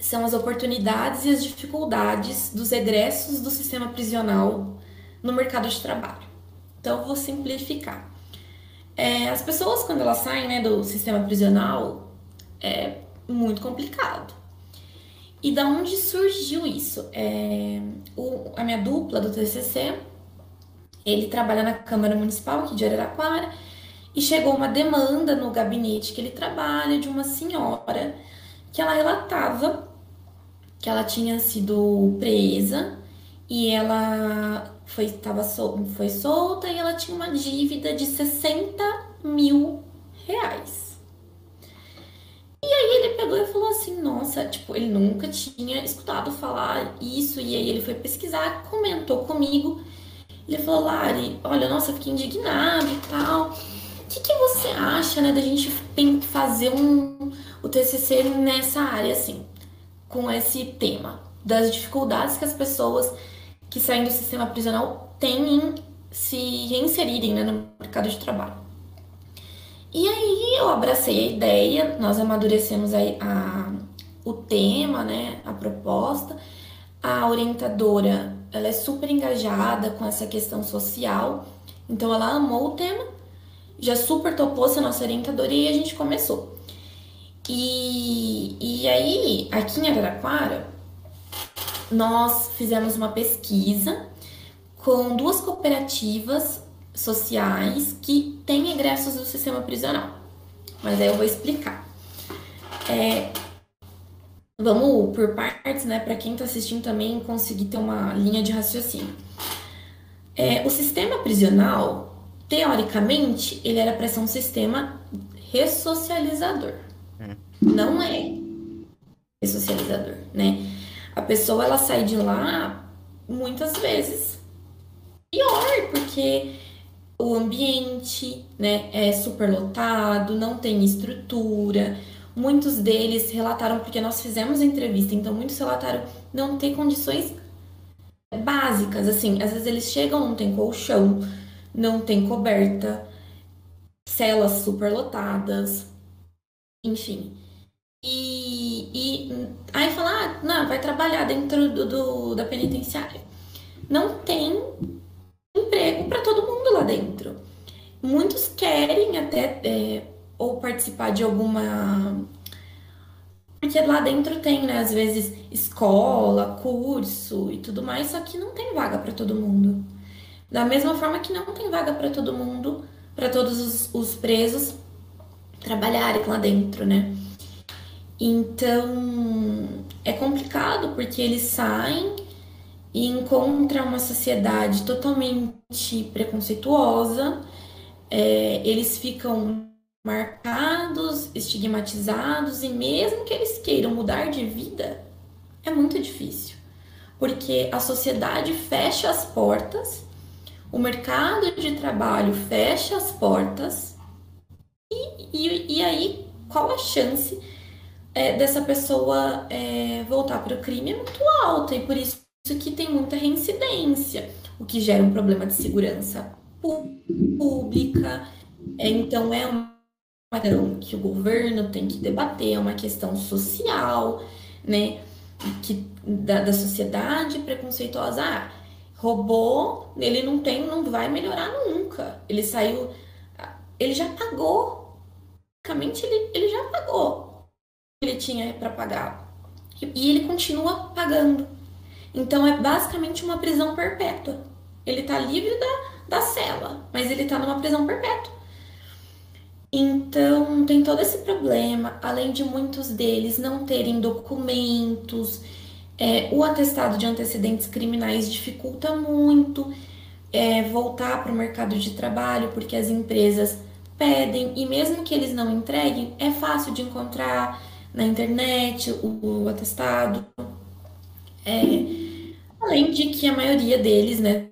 [SPEAKER 4] são as oportunidades e as dificuldades dos egressos do sistema prisional no mercado de trabalho. Então, vou simplificar. É, as pessoas, quando elas saem né, do sistema prisional, é muito complicado. E da onde surgiu isso? É, o, a minha dupla do TCC, ele trabalha na Câmara Municipal aqui de Araraquara e chegou uma demanda no gabinete que ele trabalha de uma senhora que ela relatava que ela tinha sido presa e ela foi, tava sol, foi solta e ela tinha uma dívida de 60 mil reais. E aí ele pegou e falou assim, nossa, tipo, ele nunca tinha escutado falar isso, e aí ele foi pesquisar, comentou comigo. Ele falou, Lari, olha, nossa, fiquei indignado e tal. O que, que você acha, né, da gente fazer um, o TCC nessa área, assim, com esse tema? Das dificuldades que as pessoas que saem do sistema prisional têm em se reinserirem né, no mercado de trabalho. E aí eu abracei a ideia, nós amadurecemos a, a, o tema, né, a proposta. A orientadora, ela é super engajada com essa questão social, então ela amou o tema, já super topou ser nossa orientadora e a gente começou. E, e aí, aqui em Araraquara, nós fizemos uma pesquisa com duas cooperativas sociais que têm egressos do sistema prisional. Mas aí eu vou explicar. É, vamos por partes, né? Para quem está assistindo também conseguir ter uma linha de raciocínio. É, o sistema prisional, teoricamente, ele era para ser um sistema ressocializador. Não é ressocializador, né? A pessoa ela sai de lá muitas vezes pior, porque o ambiente né, é superlotado, não tem estrutura. Muitos deles relataram, porque nós fizemos entrevista, então muitos relataram não ter condições básicas, assim, às vezes eles chegam, não tem colchão, não tem coberta, celas superlotadas, enfim. E, e aí fala, ah, não, vai trabalhar dentro do, do da penitenciária. Não tem emprego para todo mundo lá dentro. Muitos querem até é, ou participar de alguma. Porque lá dentro tem, né, às vezes, escola, curso e tudo mais, só que não tem vaga para todo mundo. Da mesma forma que não tem vaga para todo mundo, para todos os, os presos trabalharem lá dentro, né? Então é complicado porque eles saem e encontram uma sociedade totalmente preconceituosa, é, eles ficam marcados, estigmatizados, e mesmo que eles queiram mudar de vida, é muito difícil, porque a sociedade fecha as portas, o mercado de trabalho fecha as portas, e, e, aí qual a chance é, dessa pessoa é, voltar para o crime é muito alta, e por isso que tem muita reincidência, o que gera um problema de segurança pública. É, então, é uma questão que o governo tem que debater, é uma questão social, né? Que, da, da sociedade preconceituosa. Ah, roubou, ele não tem, não vai melhorar nunca. Ele saiu, ele já pagou. Basicamente, ele, ele já pagou o que ele tinha para pagar. E ele continua pagando. Então é basicamente uma prisão perpétua. Ele está livre da, da cela, mas ele está numa prisão perpétua. Então tem todo esse problema, além de muitos deles não terem documentos, é, o atestado de antecedentes criminais dificulta muito é, voltar para o mercado de trabalho, porque as empresas pedem, e mesmo que eles não entreguem, é fácil de encontrar na internet o, o atestado. É, além de que a maioria deles, né,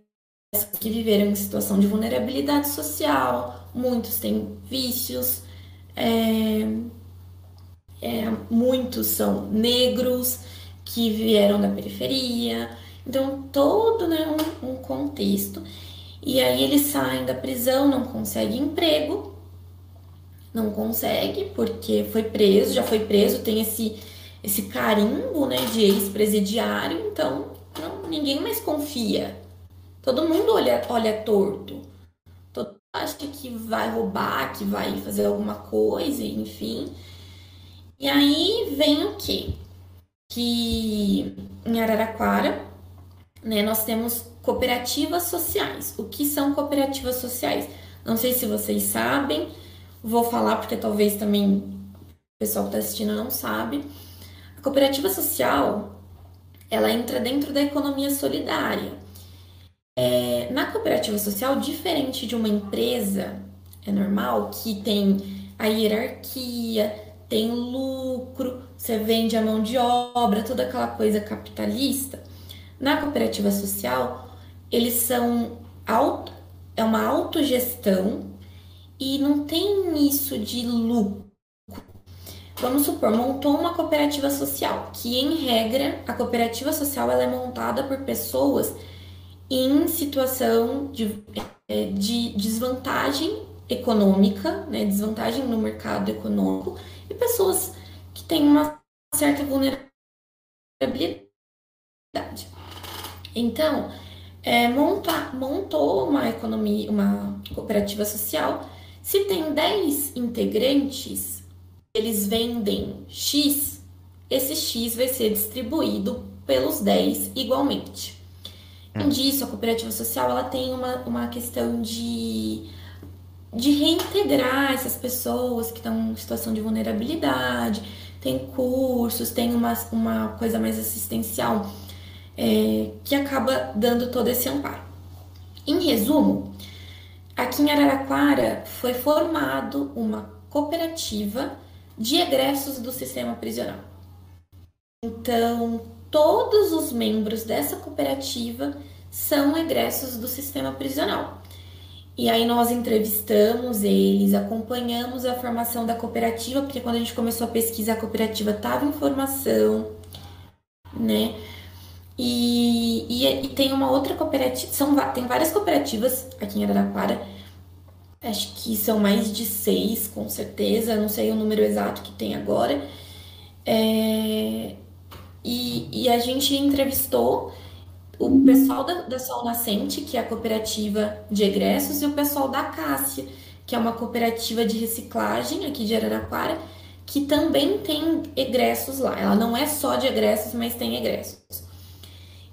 [SPEAKER 4] que viveram em situação de vulnerabilidade social, muitos têm vícios, é, é, muitos são negros que vieram da periferia, então todo né, um, um contexto. E aí eles saem da prisão, não conseguem emprego, não consegue porque foi preso, já foi preso, tem esse esse carimbo, né, de ex-presidiário, então não, ninguém mais confia. Todo mundo olha, olha torto. Todo mundo acha que vai roubar, que vai fazer alguma coisa, enfim. E aí vem o quê? Que em Araraquara, né, nós temos cooperativas sociais. O que são cooperativas sociais? Não sei se vocês sabem, vou falar porque talvez também o pessoal que está assistindo não sabe. A cooperativa social ela entra dentro da economia solidária. É, na cooperativa social, diferente de uma empresa, é normal que tem a hierarquia, tem lucro, você vende a mão de obra, toda aquela coisa capitalista. Na cooperativa social, eles são auto, é uma autogestão e não tem isso de lucro. Vamos supor, montou uma cooperativa social, que em regra a cooperativa social ela é montada por pessoas em situação de, é, de desvantagem econômica, né, desvantagem no mercado econômico, e pessoas que têm uma certa vulnerabilidade. Então, é, monta, montou uma economia, uma cooperativa social. Se tem 10 integrantes, eles vendem X, esse X vai ser distribuído pelos 10 igualmente. Além hum. disso, a cooperativa social ela tem uma, uma questão de, de reintegrar essas pessoas que estão em situação de vulnerabilidade, tem cursos, tem uma, uma coisa mais assistencial é, que acaba dando todo esse amparo. Em resumo, aqui em Araraquara foi formado uma cooperativa de egressos do sistema prisional. Então, todos os membros dessa cooperativa são egressos do sistema prisional. E aí nós entrevistamos eles, acompanhamos a formação da cooperativa, porque quando a gente começou a pesquisa, a cooperativa estava em formação, né? E, e, e, tem uma outra cooperativa, são, tem várias cooperativas aqui em Araraquara, acho que são mais de seis, com certeza, não sei o número exato que tem agora. É, e, e a gente entrevistou o pessoal da, da Sol Nascente, que é a cooperativa de egressos, e o pessoal da Cássia, que é uma cooperativa de reciclagem aqui de Araraquara, que também tem egressos lá. Ela não é só de egressos, mas tem egressos.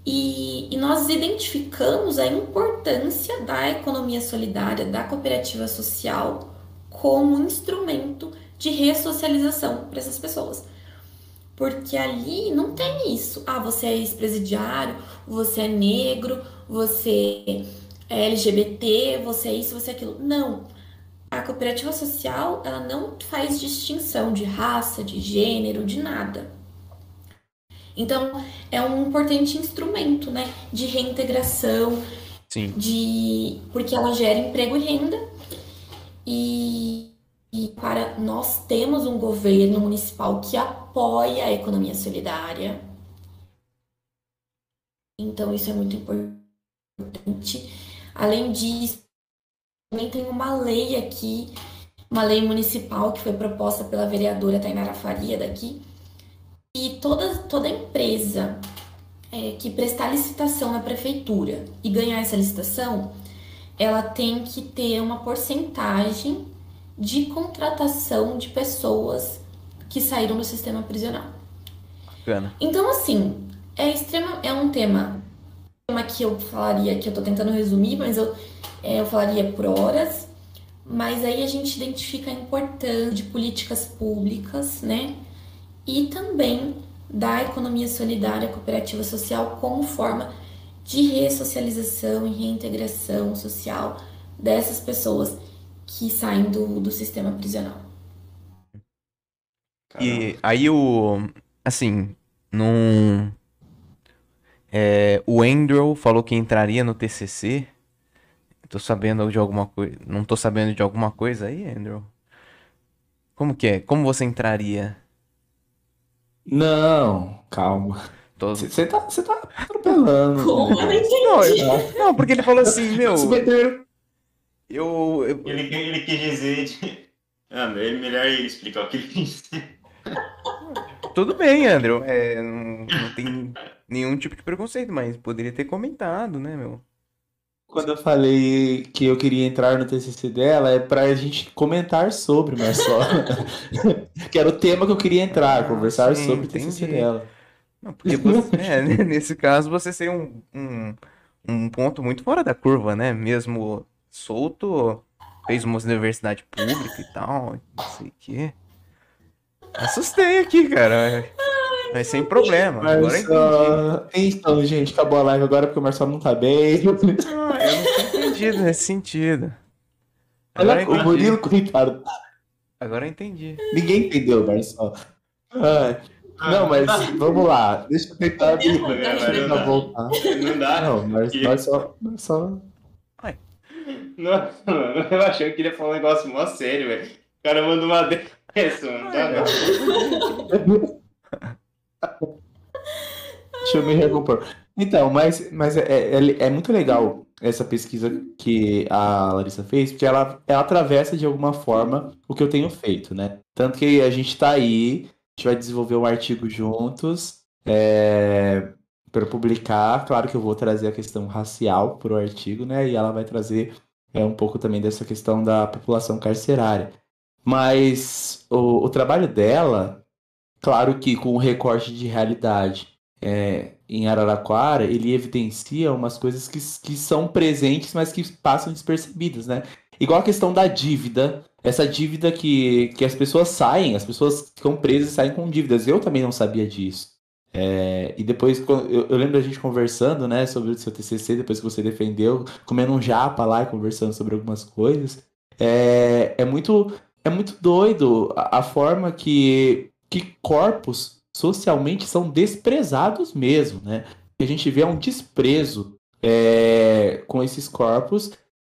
[SPEAKER 4] E, e, nós identificamos a importância da economia solidária, da cooperativa social, como instrumento de ressocialização para essas pessoas. Porque ali não tem isso. Ah, você é ex-presidiário, você é negro, você é LGBT, você é isso, você é aquilo. Não. A cooperativa social, ela não faz distinção de raça, de gênero, de nada. Então, é um importante instrumento, né, de reintegração,
[SPEAKER 1] Sim.
[SPEAKER 4] de porque ela gera emprego e renda. E e para nós temos um governo municipal que apoia a economia solidária. Então isso é muito importante. Além disso, também tem uma lei aqui, uma lei municipal que foi proposta pela vereadora Tainara Faria daqui. E toda, toda empresa é, que prestar licitação na prefeitura e ganhar essa licitação, ela tem que ter uma porcentagem de contratação de pessoas que saíram do sistema prisional.
[SPEAKER 1] Bacana.
[SPEAKER 4] Então, assim, é extrema, é um tema, tema que eu falaria, que eu tô tentando resumir, mas eu, é, eu falaria por horas. Mas aí a gente identifica a importância de políticas públicas, né? E também da economia solidária cooperativa social como forma de ressocialização e reintegração social dessas pessoas que saem do, do sistema prisional.
[SPEAKER 1] E aí o. Assim, num. É, o Andrew falou que entraria no TCC. Tô sabendo de alguma coisa. Não tô sabendo de alguma coisa aí, Andrew? Como que é? Como você entraria?
[SPEAKER 3] Não, calma. Você tá, tá atropelando.
[SPEAKER 4] Como? Eu não entendi.
[SPEAKER 1] Não, porque ele falou assim, meu. Eu, eu...
[SPEAKER 2] Ele, ele quis dizer. De... Ah, é melhor ele explicar o que ele quis dizer.
[SPEAKER 1] Tudo bem, Andrew. É, não, não, tem nenhum tipo de preconceito, mas poderia ter comentado, né, meu?
[SPEAKER 3] Quando eu falei que eu queria entrar no TCC dela, é pra gente comentar sobre, mas só. que era o tema que eu queria entrar, ah, conversar sim, sobre o TCC dela.
[SPEAKER 1] Não, porque você, é, nesse caso você seria um, um, um ponto muito fora da curva, né? Mesmo solto, fez uma universidade pública e tal, não sei o quê. Assustei aqui, cara. Mas sem problema. Mas, agora entendi.
[SPEAKER 3] Uh, então, gente, acabou a live agora porque o Marcelo não tá bem.
[SPEAKER 1] Ah, eu não tinha entendido nesse sentido.
[SPEAKER 3] Agora Olha, o Murilo, coitado.
[SPEAKER 1] Agora eu entendi.
[SPEAKER 3] Ninguém entendeu, Marcelo. Ah, não, mas vamos lá. Deixa eu tentar,
[SPEAKER 2] tentar voltar. Não dá.
[SPEAKER 3] Não, mas nós só, só
[SPEAKER 2] não, mano, eu achei que ele ia falar um negócio mó sério, velho. O cara manda uma dessa, mano. Tá,
[SPEAKER 3] Deixa eu me recompor. Então, mas, mas é, é, é, muito legal essa pesquisa que a Larissa fez, porque ela, ela atravessa de alguma forma o que eu tenho feito, né? Tanto que a gente tá aí, a gente vai desenvolver um artigo juntos é, para publicar. Claro que eu vou trazer a questão racial para o artigo, né? E ela vai trazer é um pouco também dessa questão da população carcerária. Mas o, o trabalho dela, claro que com o recorte de realidade é, em Araraquara, ele evidencia umas coisas que, que são presentes, mas que passam despercebidas, né? Igual a questão da dívida, essa dívida que, que as pessoas saem, as pessoas ficam presas e saem com dívidas. Eu também não sabia disso. É, e depois, eu, eu, lembro da gente conversando, né, sobre o seu TCC, depois que você defendeu, comendo um japa lá e conversando sobre algumas coisas. É, é, muito, é muito doido a, a forma que, que corpos socialmente são desprezados mesmo, né? A gente vê um desprezo é, com esses corpos.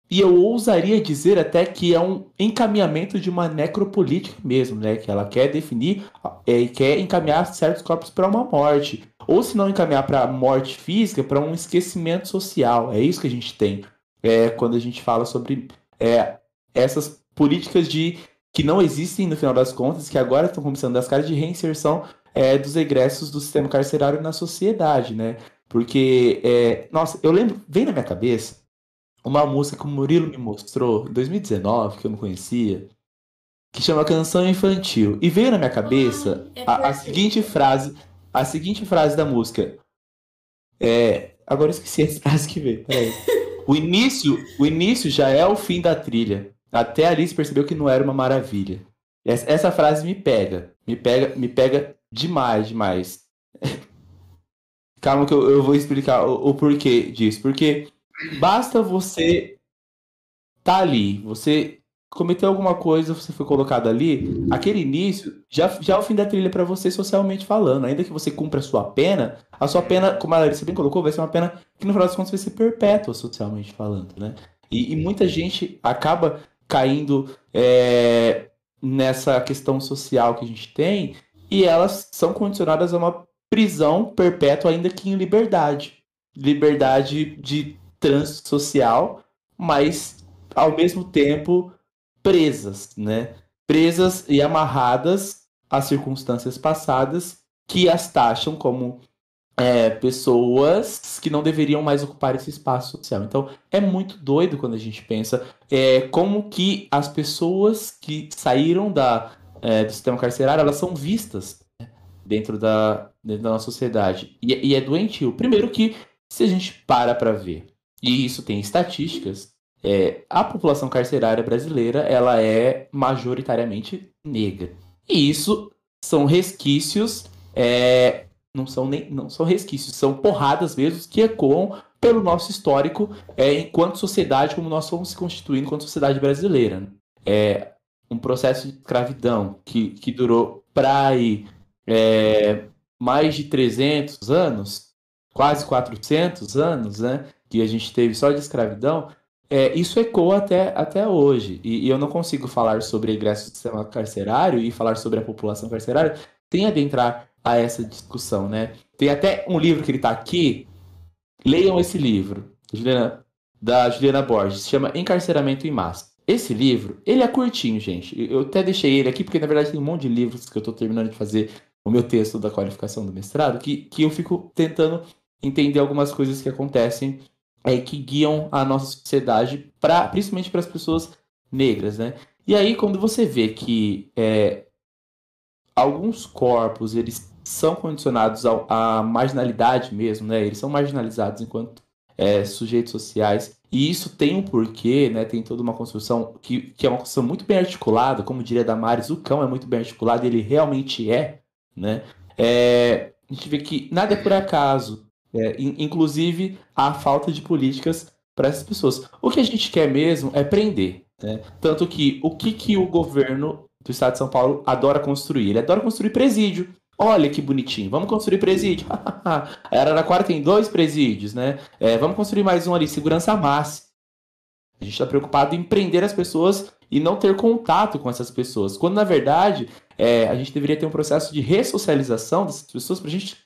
[SPEAKER 3] E eu ousaria dizer até que é um encaminhamento de uma necropolítica mesmo, né? Que ela quer definir é, e quer encaminhar certos corpos para uma morte. Ou se não encaminhar para morte física, para um esquecimento social. É isso que a gente tem é, quando a gente fala sobre é, essas políticas de que não existem no final das contas, que agora estão começando das caras de reinserção é, dos egressos do sistema carcerário na sociedade, né? Porque, é, nossa, eu lembro, vem na minha cabeça uma música que o Murilo me mostrou em 2019, que eu não conhecia, que chama Canção Infantil. E veio na minha cabeça é a, a, seguinte frase, a seguinte frase da música. É, agora eu esqueci a frase que veio. O início, o início já é o fim da trilha. Até Alice percebeu que não era uma maravilha. Essa, essa frase me pega, me pega, me pega demais, demais. Calma que eu, eu vou explicar o, o, porquê disso. Porque basta você tá ali, você cometeu alguma coisa, você foi colocado ali, aquele início já, já é o fim da trilha para você socialmente falando. Ainda que você cumpra a sua pena, a sua pena, como a Larissa bem colocou, vai ser uma pena que no final das contas vai ser perpétua socialmente falando, né? E, e muita gente acaba caindo é, nessa questão social que a gente tem e elas são condicionadas a uma prisão perpétua, ainda que em liberdade. Liberdade de trânsito social, mas ao mesmo tempo presas, né? Presas e amarradas às circunstâncias passadas que as taxam como é, pessoas que não deveriam mais ocupar esse espaço social. Então é muito doido quando a gente pensa é, como que as pessoas que saíram da, é, do sistema carcerário elas são vistas né, dentro da, dentro da nossa sociedade. E, e é doentio. Primeiro que se a gente para para ver, e isso tem estatísticas, é, a população carcerária brasileira ela é majoritariamente negra. E isso são resquícios é, não são nem não são resquícios, são porradas mesmo que ecoam pelo nosso histórico é, enquanto sociedade, como nós fomos se constituindo enquanto sociedade brasileira. Né? É um processo de escravidão que, que durou para aí é, mais de 300 anos, quase 400 anos, né? Que a gente teve só de escravidão. É, isso ecoa até, até hoje. E, e, eu não consigo falar sobre ingresso do sistema carcerário e falar sobre a população carcerária sem adentrar a essa discussão, né? Tem até um livro que ele está aqui. Leiam esse livro, Juliana, da Juliana Borges, se chama Encarceramento em Massa. Esse livro, ele é curtinho, gente. Eu até deixei ele aqui porque na verdade tem um monte de livros que eu estou terminando de fazer o meu texto da qualificação do mestrado, que, que eu fico tentando entender algumas coisas que acontecem é, que guiam a nossa sociedade, pra, principalmente para as pessoas negras, né? E aí, quando você vê que é, alguns corpos eles são condicionados à marginalidade mesmo, né? Eles são marginalizados enquanto é, sujeitos sociais. E isso tem um porquê, né? Tem toda uma construção que, que é uma construção muito bem articulada, como diria Damares, o cão é muito bem articulado, ele realmente é, né? É, a gente vê que nada é por acaso, é, inclusive a falta de políticas para essas pessoas. O que a gente quer mesmo é prender, né? Tanto que o que, que o governo do estado de São Paulo adora construir? Ele adora construir presídio. Olha que bonitinho, vamos construir presídio. A Araraquara tem dois presídios, né? É, vamos construir mais um ali, segurança máxima. A gente está preocupado em prender as pessoas e não ter contato com essas pessoas. Quando, na verdade, é, a gente deveria ter um processo de ressocialização dessas pessoas para a gente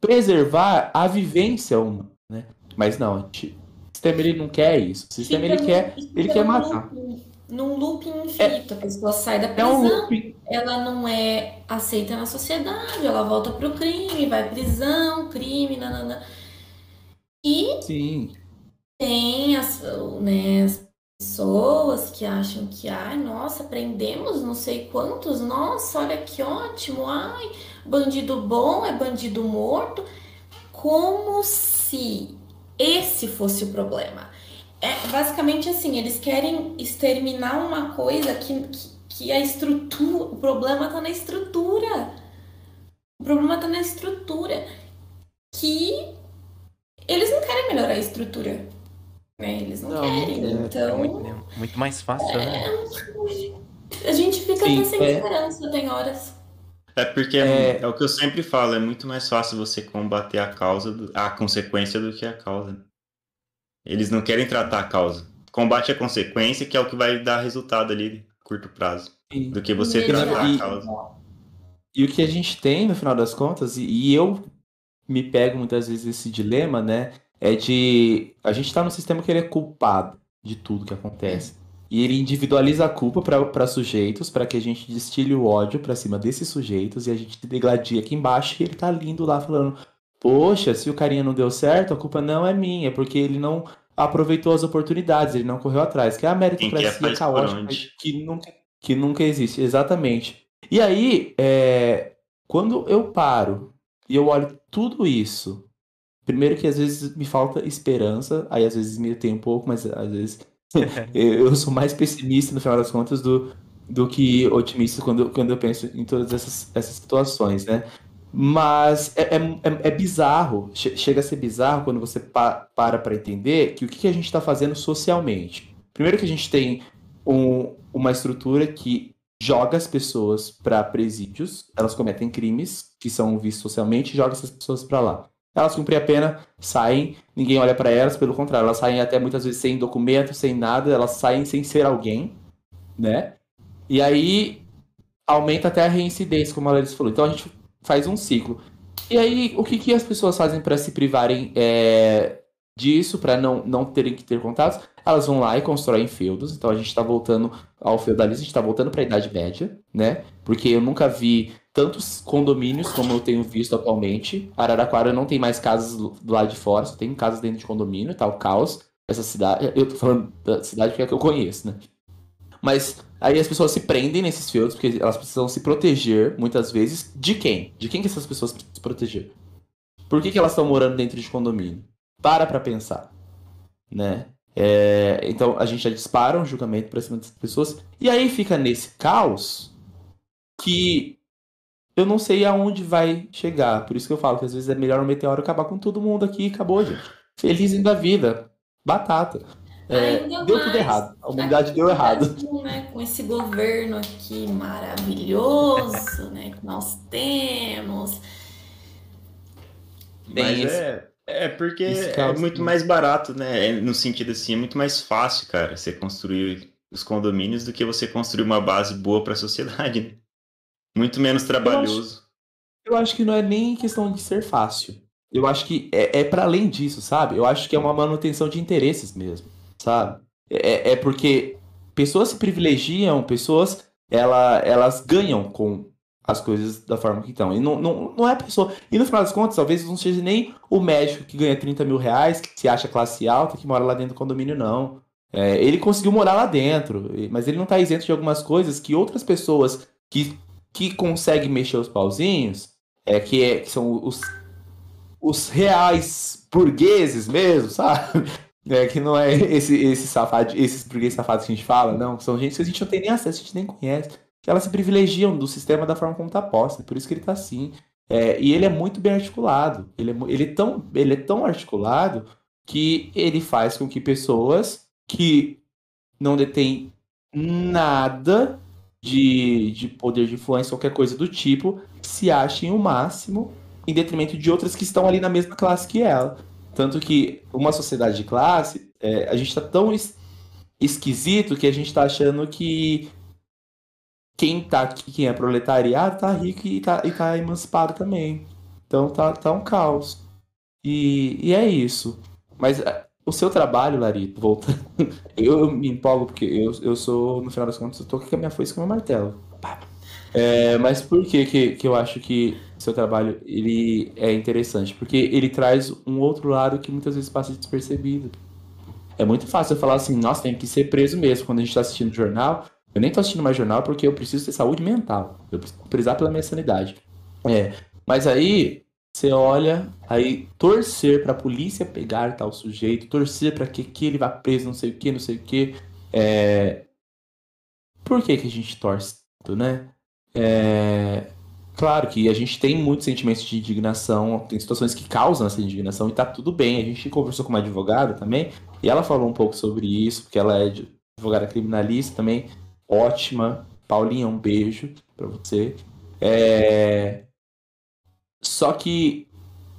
[SPEAKER 3] preservar a vivência humana, né? Mas não, gente, o sistema ele não quer isso. O sistema ele quer, ele quer matar
[SPEAKER 4] num looping infinito. É, a pessoa sai da prisão, é um ela não é aceita na sociedade, ela volta pro crime, vai prisão, crime, nanana. E
[SPEAKER 3] Sim.
[SPEAKER 4] tem as, né, as pessoas que acham que, ai, nossa, prendemos não sei quantos, nossa, olha que ótimo, ai, bandido bom é bandido morto, como se esse fosse o problema é basicamente assim, eles querem exterminar uma coisa que, que, que a estrutura. O problema tá na estrutura. O problema tá na estrutura. Que eles não querem melhorar a estrutura. Né? Eles não, não querem. É, então. É
[SPEAKER 1] muito, muito, mais fácil, né? é,
[SPEAKER 4] né? A gente fica Sim, até sem é... esperança, tem horas.
[SPEAKER 2] É porque é... é... o que eu sempre falo, é muito mais fácil você combater a causa, do... a consequência do que a causa. Eles não querem tratar a causa. Combate a consequência, que é o que vai dar resultado ali curto prazo. E, do que você tratar e, a causa.
[SPEAKER 3] E o que a gente tem, no final das contas, e, e eu me pego muitas vezes esse dilema, né? É de. A gente tá num sistema que ele é culpado de tudo que acontece. E ele individualiza a culpa para sujeitos, para que a gente destile o ódio para cima desses sujeitos e a gente degladia aqui embaixo e ele tá lindo lá falando: Poxa, se o carinha não deu certo, a culpa não é minha, porque ele não aproveitou as oportunidades, ele não correu atrás. Que é a meritocracia caótica que nunca, que nunca existe. Exatamente. E aí, é, quando eu paro e eu olho tudo isso, primeiro que às vezes me falta esperança, aí às vezes me tem um pouco, mas às vezes eu sou mais pessimista no final das contas do, do que otimista quando, quando eu penso em todas essas, essas situações, né? Mas é, é, é, é bizarro, chega a ser bizarro quando você pa, para para entender que o que, a gente está fazendo socialmente. Primeiro que a gente tem um, uma estrutura que joga as pessoas para presídios, elas cometem crimes que são vistos socialmente e joga essas pessoas para lá. Elas cumprem a pena, saem, ninguém olha para elas, pelo contrário, elas saem até muitas vezes sem documento, sem nada, elas saem sem ser alguém, né? E aí aumenta até a reincidência, como a Larissa falou. Então a gente faz um ciclo. E aí, o que, que as pessoas fazem para se privarem é, disso, para não, não terem que ter contatos? Elas vão lá e constroem feudos. Então a gente está voltando ao feudalismo, a gente está voltando para a Idade Média, né? Porque eu nunca vi tantos condomínios como eu tenho visto atualmente. Araraquara não tem mais casas do lado de fora, só tem casas dentro de condomínio, tá o caos. Essa cidade, eu tô falando da cidade porque é que eu conheço, né? Mas aí as pessoas se prendem nesses feudos porque elas precisam se proteger, muitas vezes, de quem? De quem que essas pessoas precisam se proteger? Por que, que elas estão morando dentro de condomínio? Para pra pensar, né? É, então a gente já dispara um julgamento pra cima dessas pessoas. E aí fica nesse caos que eu não sei aonde vai chegar. Por isso que eu falo que às vezes é melhor o meteoro acabar com todo mundo aqui e acabou, gente. Feliz da vida. Batata. É, deu tudo errado. A humanidade deu errado.
[SPEAKER 4] Né, com esse governo aqui maravilhoso, né, que nós temos.
[SPEAKER 2] Mas é, é porque é muito mais barato, né? É, no sentido assim, é muito mais fácil, cara, você construir os condomínios do que você construir uma base boa para a sociedade. Né? Muito menos trabalhoso.
[SPEAKER 3] Eu acho, eu acho, que não é nem questão de ser fácil. Eu acho que é, é para além disso, sabe? Eu acho que é uma manutenção de interesses mesmo, sabe? É, é, é porque pessoas se privilegiam, pessoas ela, elas ganham com as coisas da forma que estão. E não, não, não é a pessoa. E no final das contas, talvez não seja nem o médico que ganha 30 mil reais, que se acha classe alta, que mora lá dentro do condomínio, não. É, ele conseguiu morar lá dentro, mas ele não está isento de algumas coisas que outras pessoas que que consegue mexer os pauzinhos, é que, é, que são os, os reais burgueses mesmo, sabe? É, que não é esse, esse safado, esses burgueses safados que a gente fala, não. São gente que a gente não tem nem acesso, a gente nem conhece. Que elas se privilegiam do sistema da forma como está posta. Por isso que ele está assim. É, e ele é muito bem articulado. Ele é, ele, é tão, ele é tão articulado que ele faz com que pessoas que não detêm nada de, de poder de influência, qualquer coisa do tipo, se achem o máximo em detrimento de outras que estão ali na mesma classe que ela. Tanto que uma sociedade de classe, é, a gente está tão es esquisito que a gente está achando que quem tá aqui, quem é proletariado, tá rico e tá, e tá emancipado também. Então tá, tá um caos. E, e é isso. Mas o seu trabalho, Larito, voltando. Eu me empolgo porque eu, eu sou, no final das contas, eu tô com a minha foice com o meu martelo. É, mas por que, que, que eu acho que seu trabalho ele é interessante? Porque ele traz um outro lado que muitas vezes passa despercebido. É muito fácil eu falar assim, nossa, tem que ser preso mesmo quando a gente tá assistindo jornal. Eu nem tô assistindo mais jornal porque eu preciso ter saúde mental. Eu preciso prezar pela minha sanidade. É, mas aí você olha, aí torcer para a polícia pegar tal sujeito, torcer para que, que ele vá preso, não sei o que, não sei o que. É... Por que, que a gente torce né? É... Claro que a gente tem muitos sentimentos de indignação, tem situações que causam essa indignação e tá tudo bem. A gente conversou com uma advogada também e ela falou um pouco sobre isso, porque ela é advogada criminalista também, ótima. Paulinha, um beijo para você. É... Só que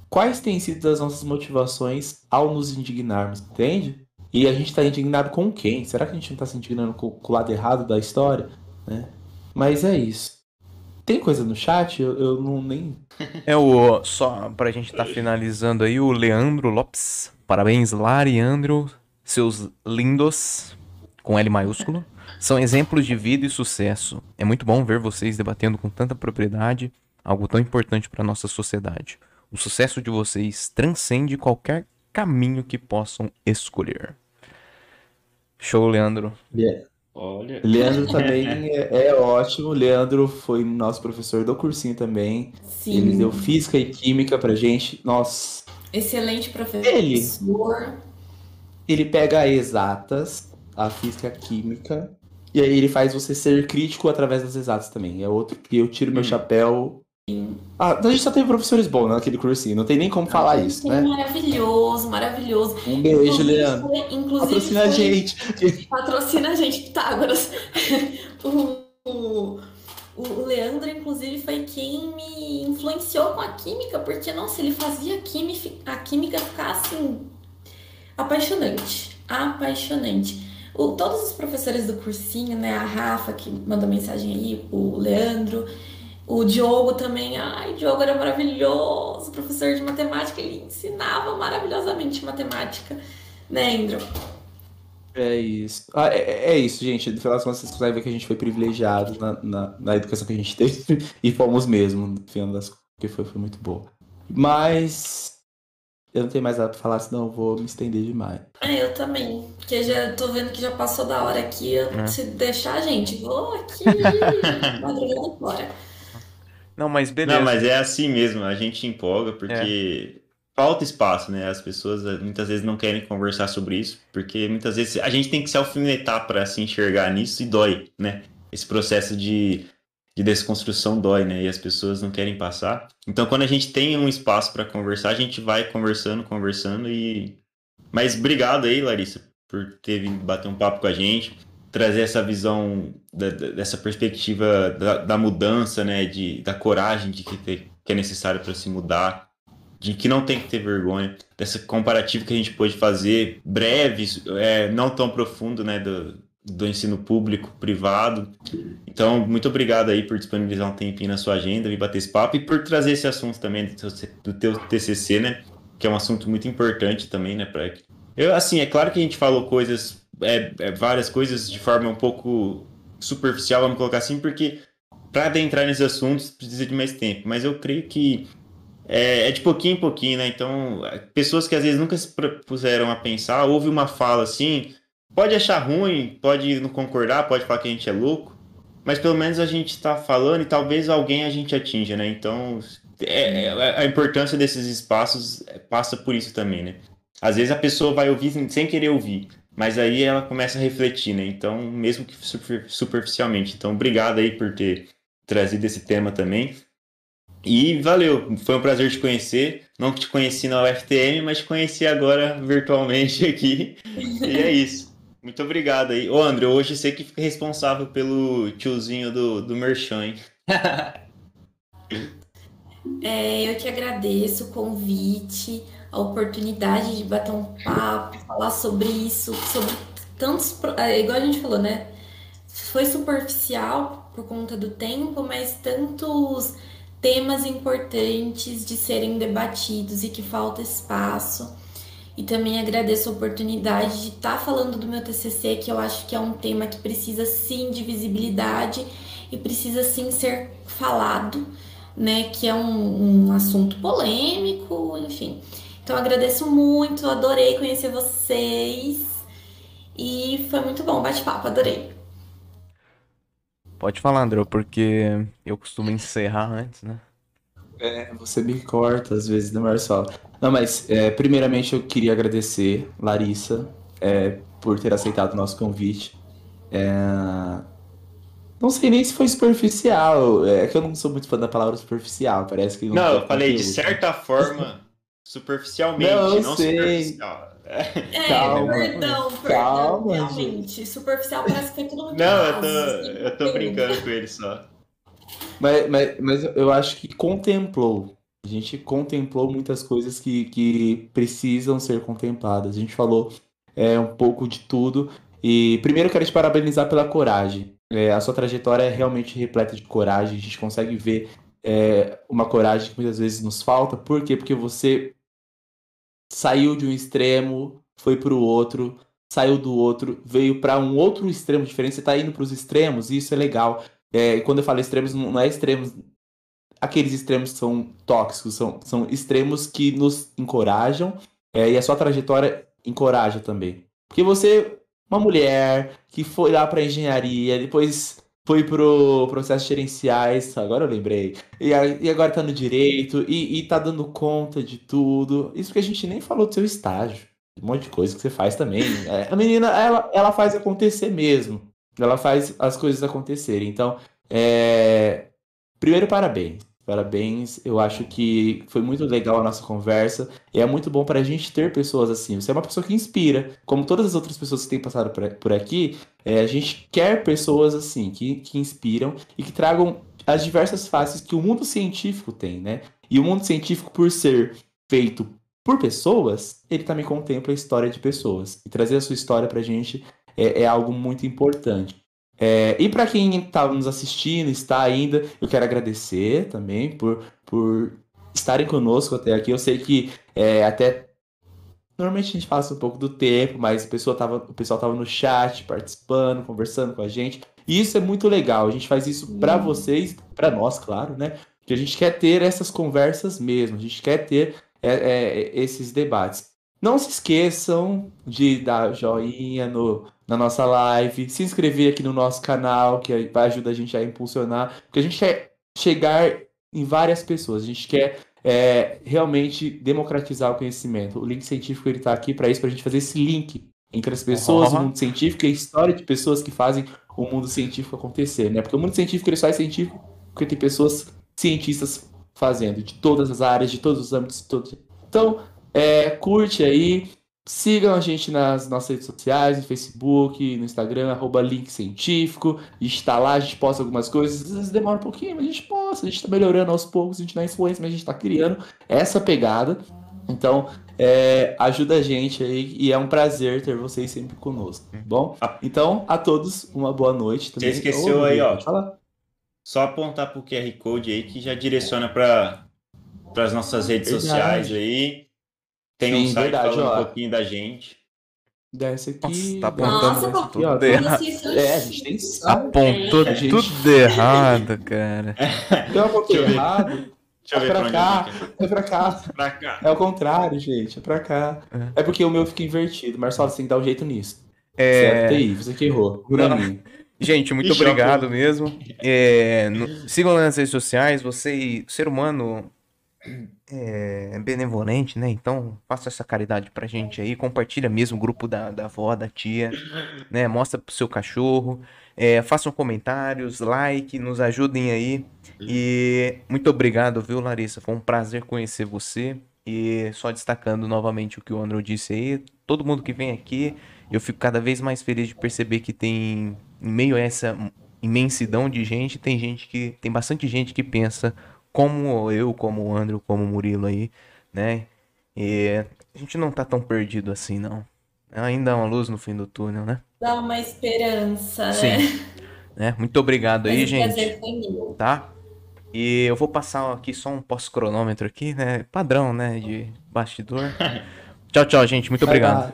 [SPEAKER 3] quais têm sido as nossas motivações ao nos indignarmos, entende? E a gente está indignado com quem? Será que a gente não está se indignando com, o lado errado da história? Né? Mas é isso. Tem coisa no chat? Eu, eu não nem.
[SPEAKER 1] É o. Só pra gente estar tá finalizando aí, o Leandro Lopes. Parabéns, Lariandro. Seus lindos, com L maiúsculo, são exemplos de vida e sucesso. É muito bom ver vocês debatendo com tanta propriedade algo tão importante para nossa sociedade. O sucesso de vocês transcende qualquer caminho que possam escolher. Show, Leandro.
[SPEAKER 3] Yeah. Olha. Leandro também é, é, ótimo. Leandro foi nosso professor do cursinho também. Sim. Ele deu física e química pra gente. Nossa.
[SPEAKER 4] Excelente professor.
[SPEAKER 3] Ele, ele pega exatas, a física a química, e aí ele faz você ser crítico através das exatas também. É outro que eu tiro meu hum. chapéu ah, a gente só teve professores bons naquele cursinho, não tem nem como falar isso, né?
[SPEAKER 4] Maravilhoso, maravilhoso.
[SPEAKER 3] Um beijo, inclusive, Leandro. Inclusive, patrocina foi... a gente.
[SPEAKER 4] Patrocina a gente, Pitágoras. o, o, o Leandro, inclusive, foi quem me influenciou com a química, porque, nossa, ele fazia a química, a química ficar assim. apaixonante. Apaixonante. O, todos os professores do cursinho, né? A Rafa, que mandou mensagem aí, o Leandro. O Diogo também, ai, o Diogo era maravilhoso, professor de matemática, ele ensinava maravilhosamente matemática, né, Andrew?
[SPEAKER 3] É isso. Ah, é, é, isso, gente. No final das contas, vocês conseguem ver que a gente foi privilegiado na, na, na, educação que a gente teve e fomos mesmo, no final das contas, porque foi, foi muito boa. Mas eu não tenho mais nada pra falar, senão eu vou me estender demais.
[SPEAKER 4] É, eu também. Porque já tô vendo que já passou da hora aqui. Eu, é. Se deixar, gente, vou aqui madrugada fora.
[SPEAKER 1] Não, mas beleza.
[SPEAKER 2] Não, mas é assim mesmo, a gente empolga porque é. falta espaço, né? As pessoas eh, muitas vezes não querem conversar sobre isso, porque muitas vezes a gente tem que se alfinetar para se enxergar nisso e dói, né? Esse processo de, de desconstrução dói, né? E as pessoas não querem passar. Então, quando a gente tem um espaço para conversar, a gente vai conversando, conversando e. Mas obrigado aí, Larissa, por ter vindo bater um papo com a gente trazer essa visão da, dessa perspectiva da, da, mudança, né, de, da coragem de que, ter, que é necessário para se mudar, de que não tem que ter vergonha, dessa comparativa que a gente pode fazer breve, é, não tão profundo, né, do, do ensino público, privado. Então, muito obrigado aí por disponibilizar um tempinho na sua agenda, vir bater esse papo e por trazer esse assunto também do teu, do teu TCC, né, que é um assunto muito importante também, né, para eu, assim, é claro que a gente falou coisas é, é, várias coisas de forma um pouco superficial, vamos colocar assim, porque para adentrar nesses assuntos precisa de mais tempo. Mas eu creio que é, é, de pouquinho em pouquinho, né? Então, pessoas que às vezes nunca se puseram a pensar, ouve uma fala assim, pode achar ruim, pode não concordar, pode falar que a gente é louco, mas pelo menos a gente está falando e talvez alguém a gente atinja, né? Então, é, é, a importância desses espaços passa por isso também, né? Às vezes a pessoa vai ouvir sem querer ouvir, mas aí ela começa a refletir, né? Então, mesmo que superficialmente. Então, obrigado aí por ter trazido esse tema também. E valeu, foi um prazer te conhecer. Não te conheci na UFTM, mas te conheci agora virtualmente aqui. e é isso. Muito obrigado aí. Ô, André, hoje você que fica responsável pelo tiozinho do, do Merchan, hein?
[SPEAKER 4] é, eu que agradeço o convite a oportunidade de bater um papo, falar sobre isso, sobre tantos. É, igual a gente falou, né? Foi superficial por conta do tempo, mas tantos temas importantes de serem debatidos e que falta espaço. E também agradeço a oportunidade de estar tá falando do meu TCC, que eu acho que é um tema que precisa sim de visibilidade e precisa sim ser falado, né? Que é um, um assunto polêmico, enfim. Então agradeço muito, adorei conhecer vocês. E foi muito bom bate-papo, adorei.
[SPEAKER 1] Pode falar, André, porque eu costumo encerrar antes, né?
[SPEAKER 3] É, você me corta às vezes, né, Marcelo? Não, mas é, primeiramente eu queria agradecer, Larissa, é, por ter aceitado o nosso convite. É... Não sei nem se foi superficial, é que eu não sou muito fã da palavra superficial, parece que...
[SPEAKER 2] Não, não eu falei, de certa forma, Superficialmente, não, não superficial.
[SPEAKER 4] É, calma, perdão, perdão, calma, realmente. Gente. Superficial parece que foi tudo muito
[SPEAKER 2] Não, eu tô, eu tô brincando com ele só.
[SPEAKER 3] Mas, mas, mas eu acho que contemplou. A gente contemplou muitas coisas que, que precisam ser contempladas. A gente falou é, um pouco de tudo. E primeiro eu quero te parabenizar pela coragem. É, a sua trajetória é realmente repleta de coragem. A gente consegue ver é, uma coragem que muitas vezes nos falta. Por quê? Porque você saiu de um extremo, foi para o outro, saiu do outro, veio para um outro extremo diferente. Você está indo para os extremos e isso é legal. É, quando eu falo extremos, não é extremos aqueles extremos que são tóxicos, são, são extremos que nos encorajam é, e a sua trajetória encoraja também. Porque você, uma mulher que foi lá para engenharia, depois foi pro processo gerenciais, agora eu lembrei, e, e agora tá no direito, e, e tá dando conta de tudo. Isso que a gente nem falou do seu estágio, um monte de coisa que você faz também. É, a menina, ela, ela faz acontecer mesmo. Ela faz as coisas acontecerem. Então, é... primeiro, parabéns. Parabéns, eu acho que foi muito legal a nossa conversa. E é muito bom para a gente ter pessoas assim. Você é uma pessoa que inspira. Como todas as outras pessoas que têm passado por aqui, é, a gente quer pessoas assim, que, que inspiram e que tragam as diversas faces que o mundo científico tem, né? E o mundo científico, por ser feito por pessoas, ele também contempla a história de pessoas. E trazer a sua história para a gente é, é algo muito importante. É, e para quem está nos assistindo, está ainda, eu quero agradecer também por, por estarem conosco até aqui. Eu sei que é, até normalmente a gente passa um pouco do tempo, mas a pessoa tava, o pessoal estava no chat, participando, conversando com a gente. E isso é muito legal. A gente faz isso para vocês, para nós, claro, né? Porque a gente quer ter essas conversas mesmo, a gente quer ter é, é, esses debates. Não se esqueçam de dar joinha no, na nossa live, se inscrever aqui no nosso canal, que vai ajudar a gente a impulsionar, porque a gente quer chegar em várias pessoas, a gente quer é, realmente democratizar o conhecimento. O link científico ele está aqui para isso, para a gente fazer esse link entre as pessoas, uhum. o mundo científico e a história de pessoas que fazem o mundo científico acontecer, né? Porque o mundo científico ele só é científico porque tem pessoas cientistas fazendo de todas as áreas, de todos os âmbitos, todos. Então, é, curte aí, Sigam a gente nas nossas redes sociais, no Facebook, no Instagram, arroba Link Científico. A gente está lá, a gente posta algumas coisas. Às vezes demora um pouquinho, mas a gente posta. A gente está melhorando aos poucos, a gente não é influência, mas a gente está criando essa pegada. Então, é, ajuda a gente aí e é um prazer ter vocês sempre conosco, tá bom? Então, a todos, uma boa noite também.
[SPEAKER 2] Você esqueceu oh, aí, ó. Só apontar para o QR Code aí que já direciona para as nossas redes Verdade. sociais aí. Tem Sim, um site verdade, falando ó. um pouquinho da gente.
[SPEAKER 3] Desce aqui.
[SPEAKER 1] Nossa, tá apontando Nossa, tudo
[SPEAKER 3] aqui, errado. É, a gente tem
[SPEAKER 1] Apontou é, gente... tudo errado, cara.
[SPEAKER 3] Então apontei errado. Deixa eu é ver pra cá, é pra cá.
[SPEAKER 2] pra cá.
[SPEAKER 3] É o contrário, gente. É pra cá. É, é porque o meu fica invertido. Marcelo, você tem que dar um jeito nisso.
[SPEAKER 1] É...
[SPEAKER 3] Certo aí, você que errou.
[SPEAKER 1] Gente, muito obrigado mesmo. É, no, sigam nas redes sociais. Você, ser humano, é, benevolente, né? Então faça essa caridade pra gente aí, compartilha mesmo o grupo da, da avó, da tia, né? Mostra pro seu cachorro, é, façam comentários, like, nos ajudem aí. E muito obrigado, viu, Larissa? Foi um prazer conhecer você. E só destacando novamente o que o Andrew disse aí, todo mundo que vem aqui, eu fico cada vez mais feliz de perceber que tem, em meio a essa imensidão de gente, tem gente que. tem bastante gente que pensa como eu, como o Andrew, como o Murilo aí, né? E a gente não tá tão perdido assim, não. Ainda há uma luz no fim do túnel, né?
[SPEAKER 4] Dá uma esperança, né?
[SPEAKER 1] Sim. né? Muito obrigado aí, gente. Tá? E eu vou passar aqui só um pós-cronômetro aqui, né? Padrão, né? De bastidor. tchau, tchau, gente. Muito obrigado.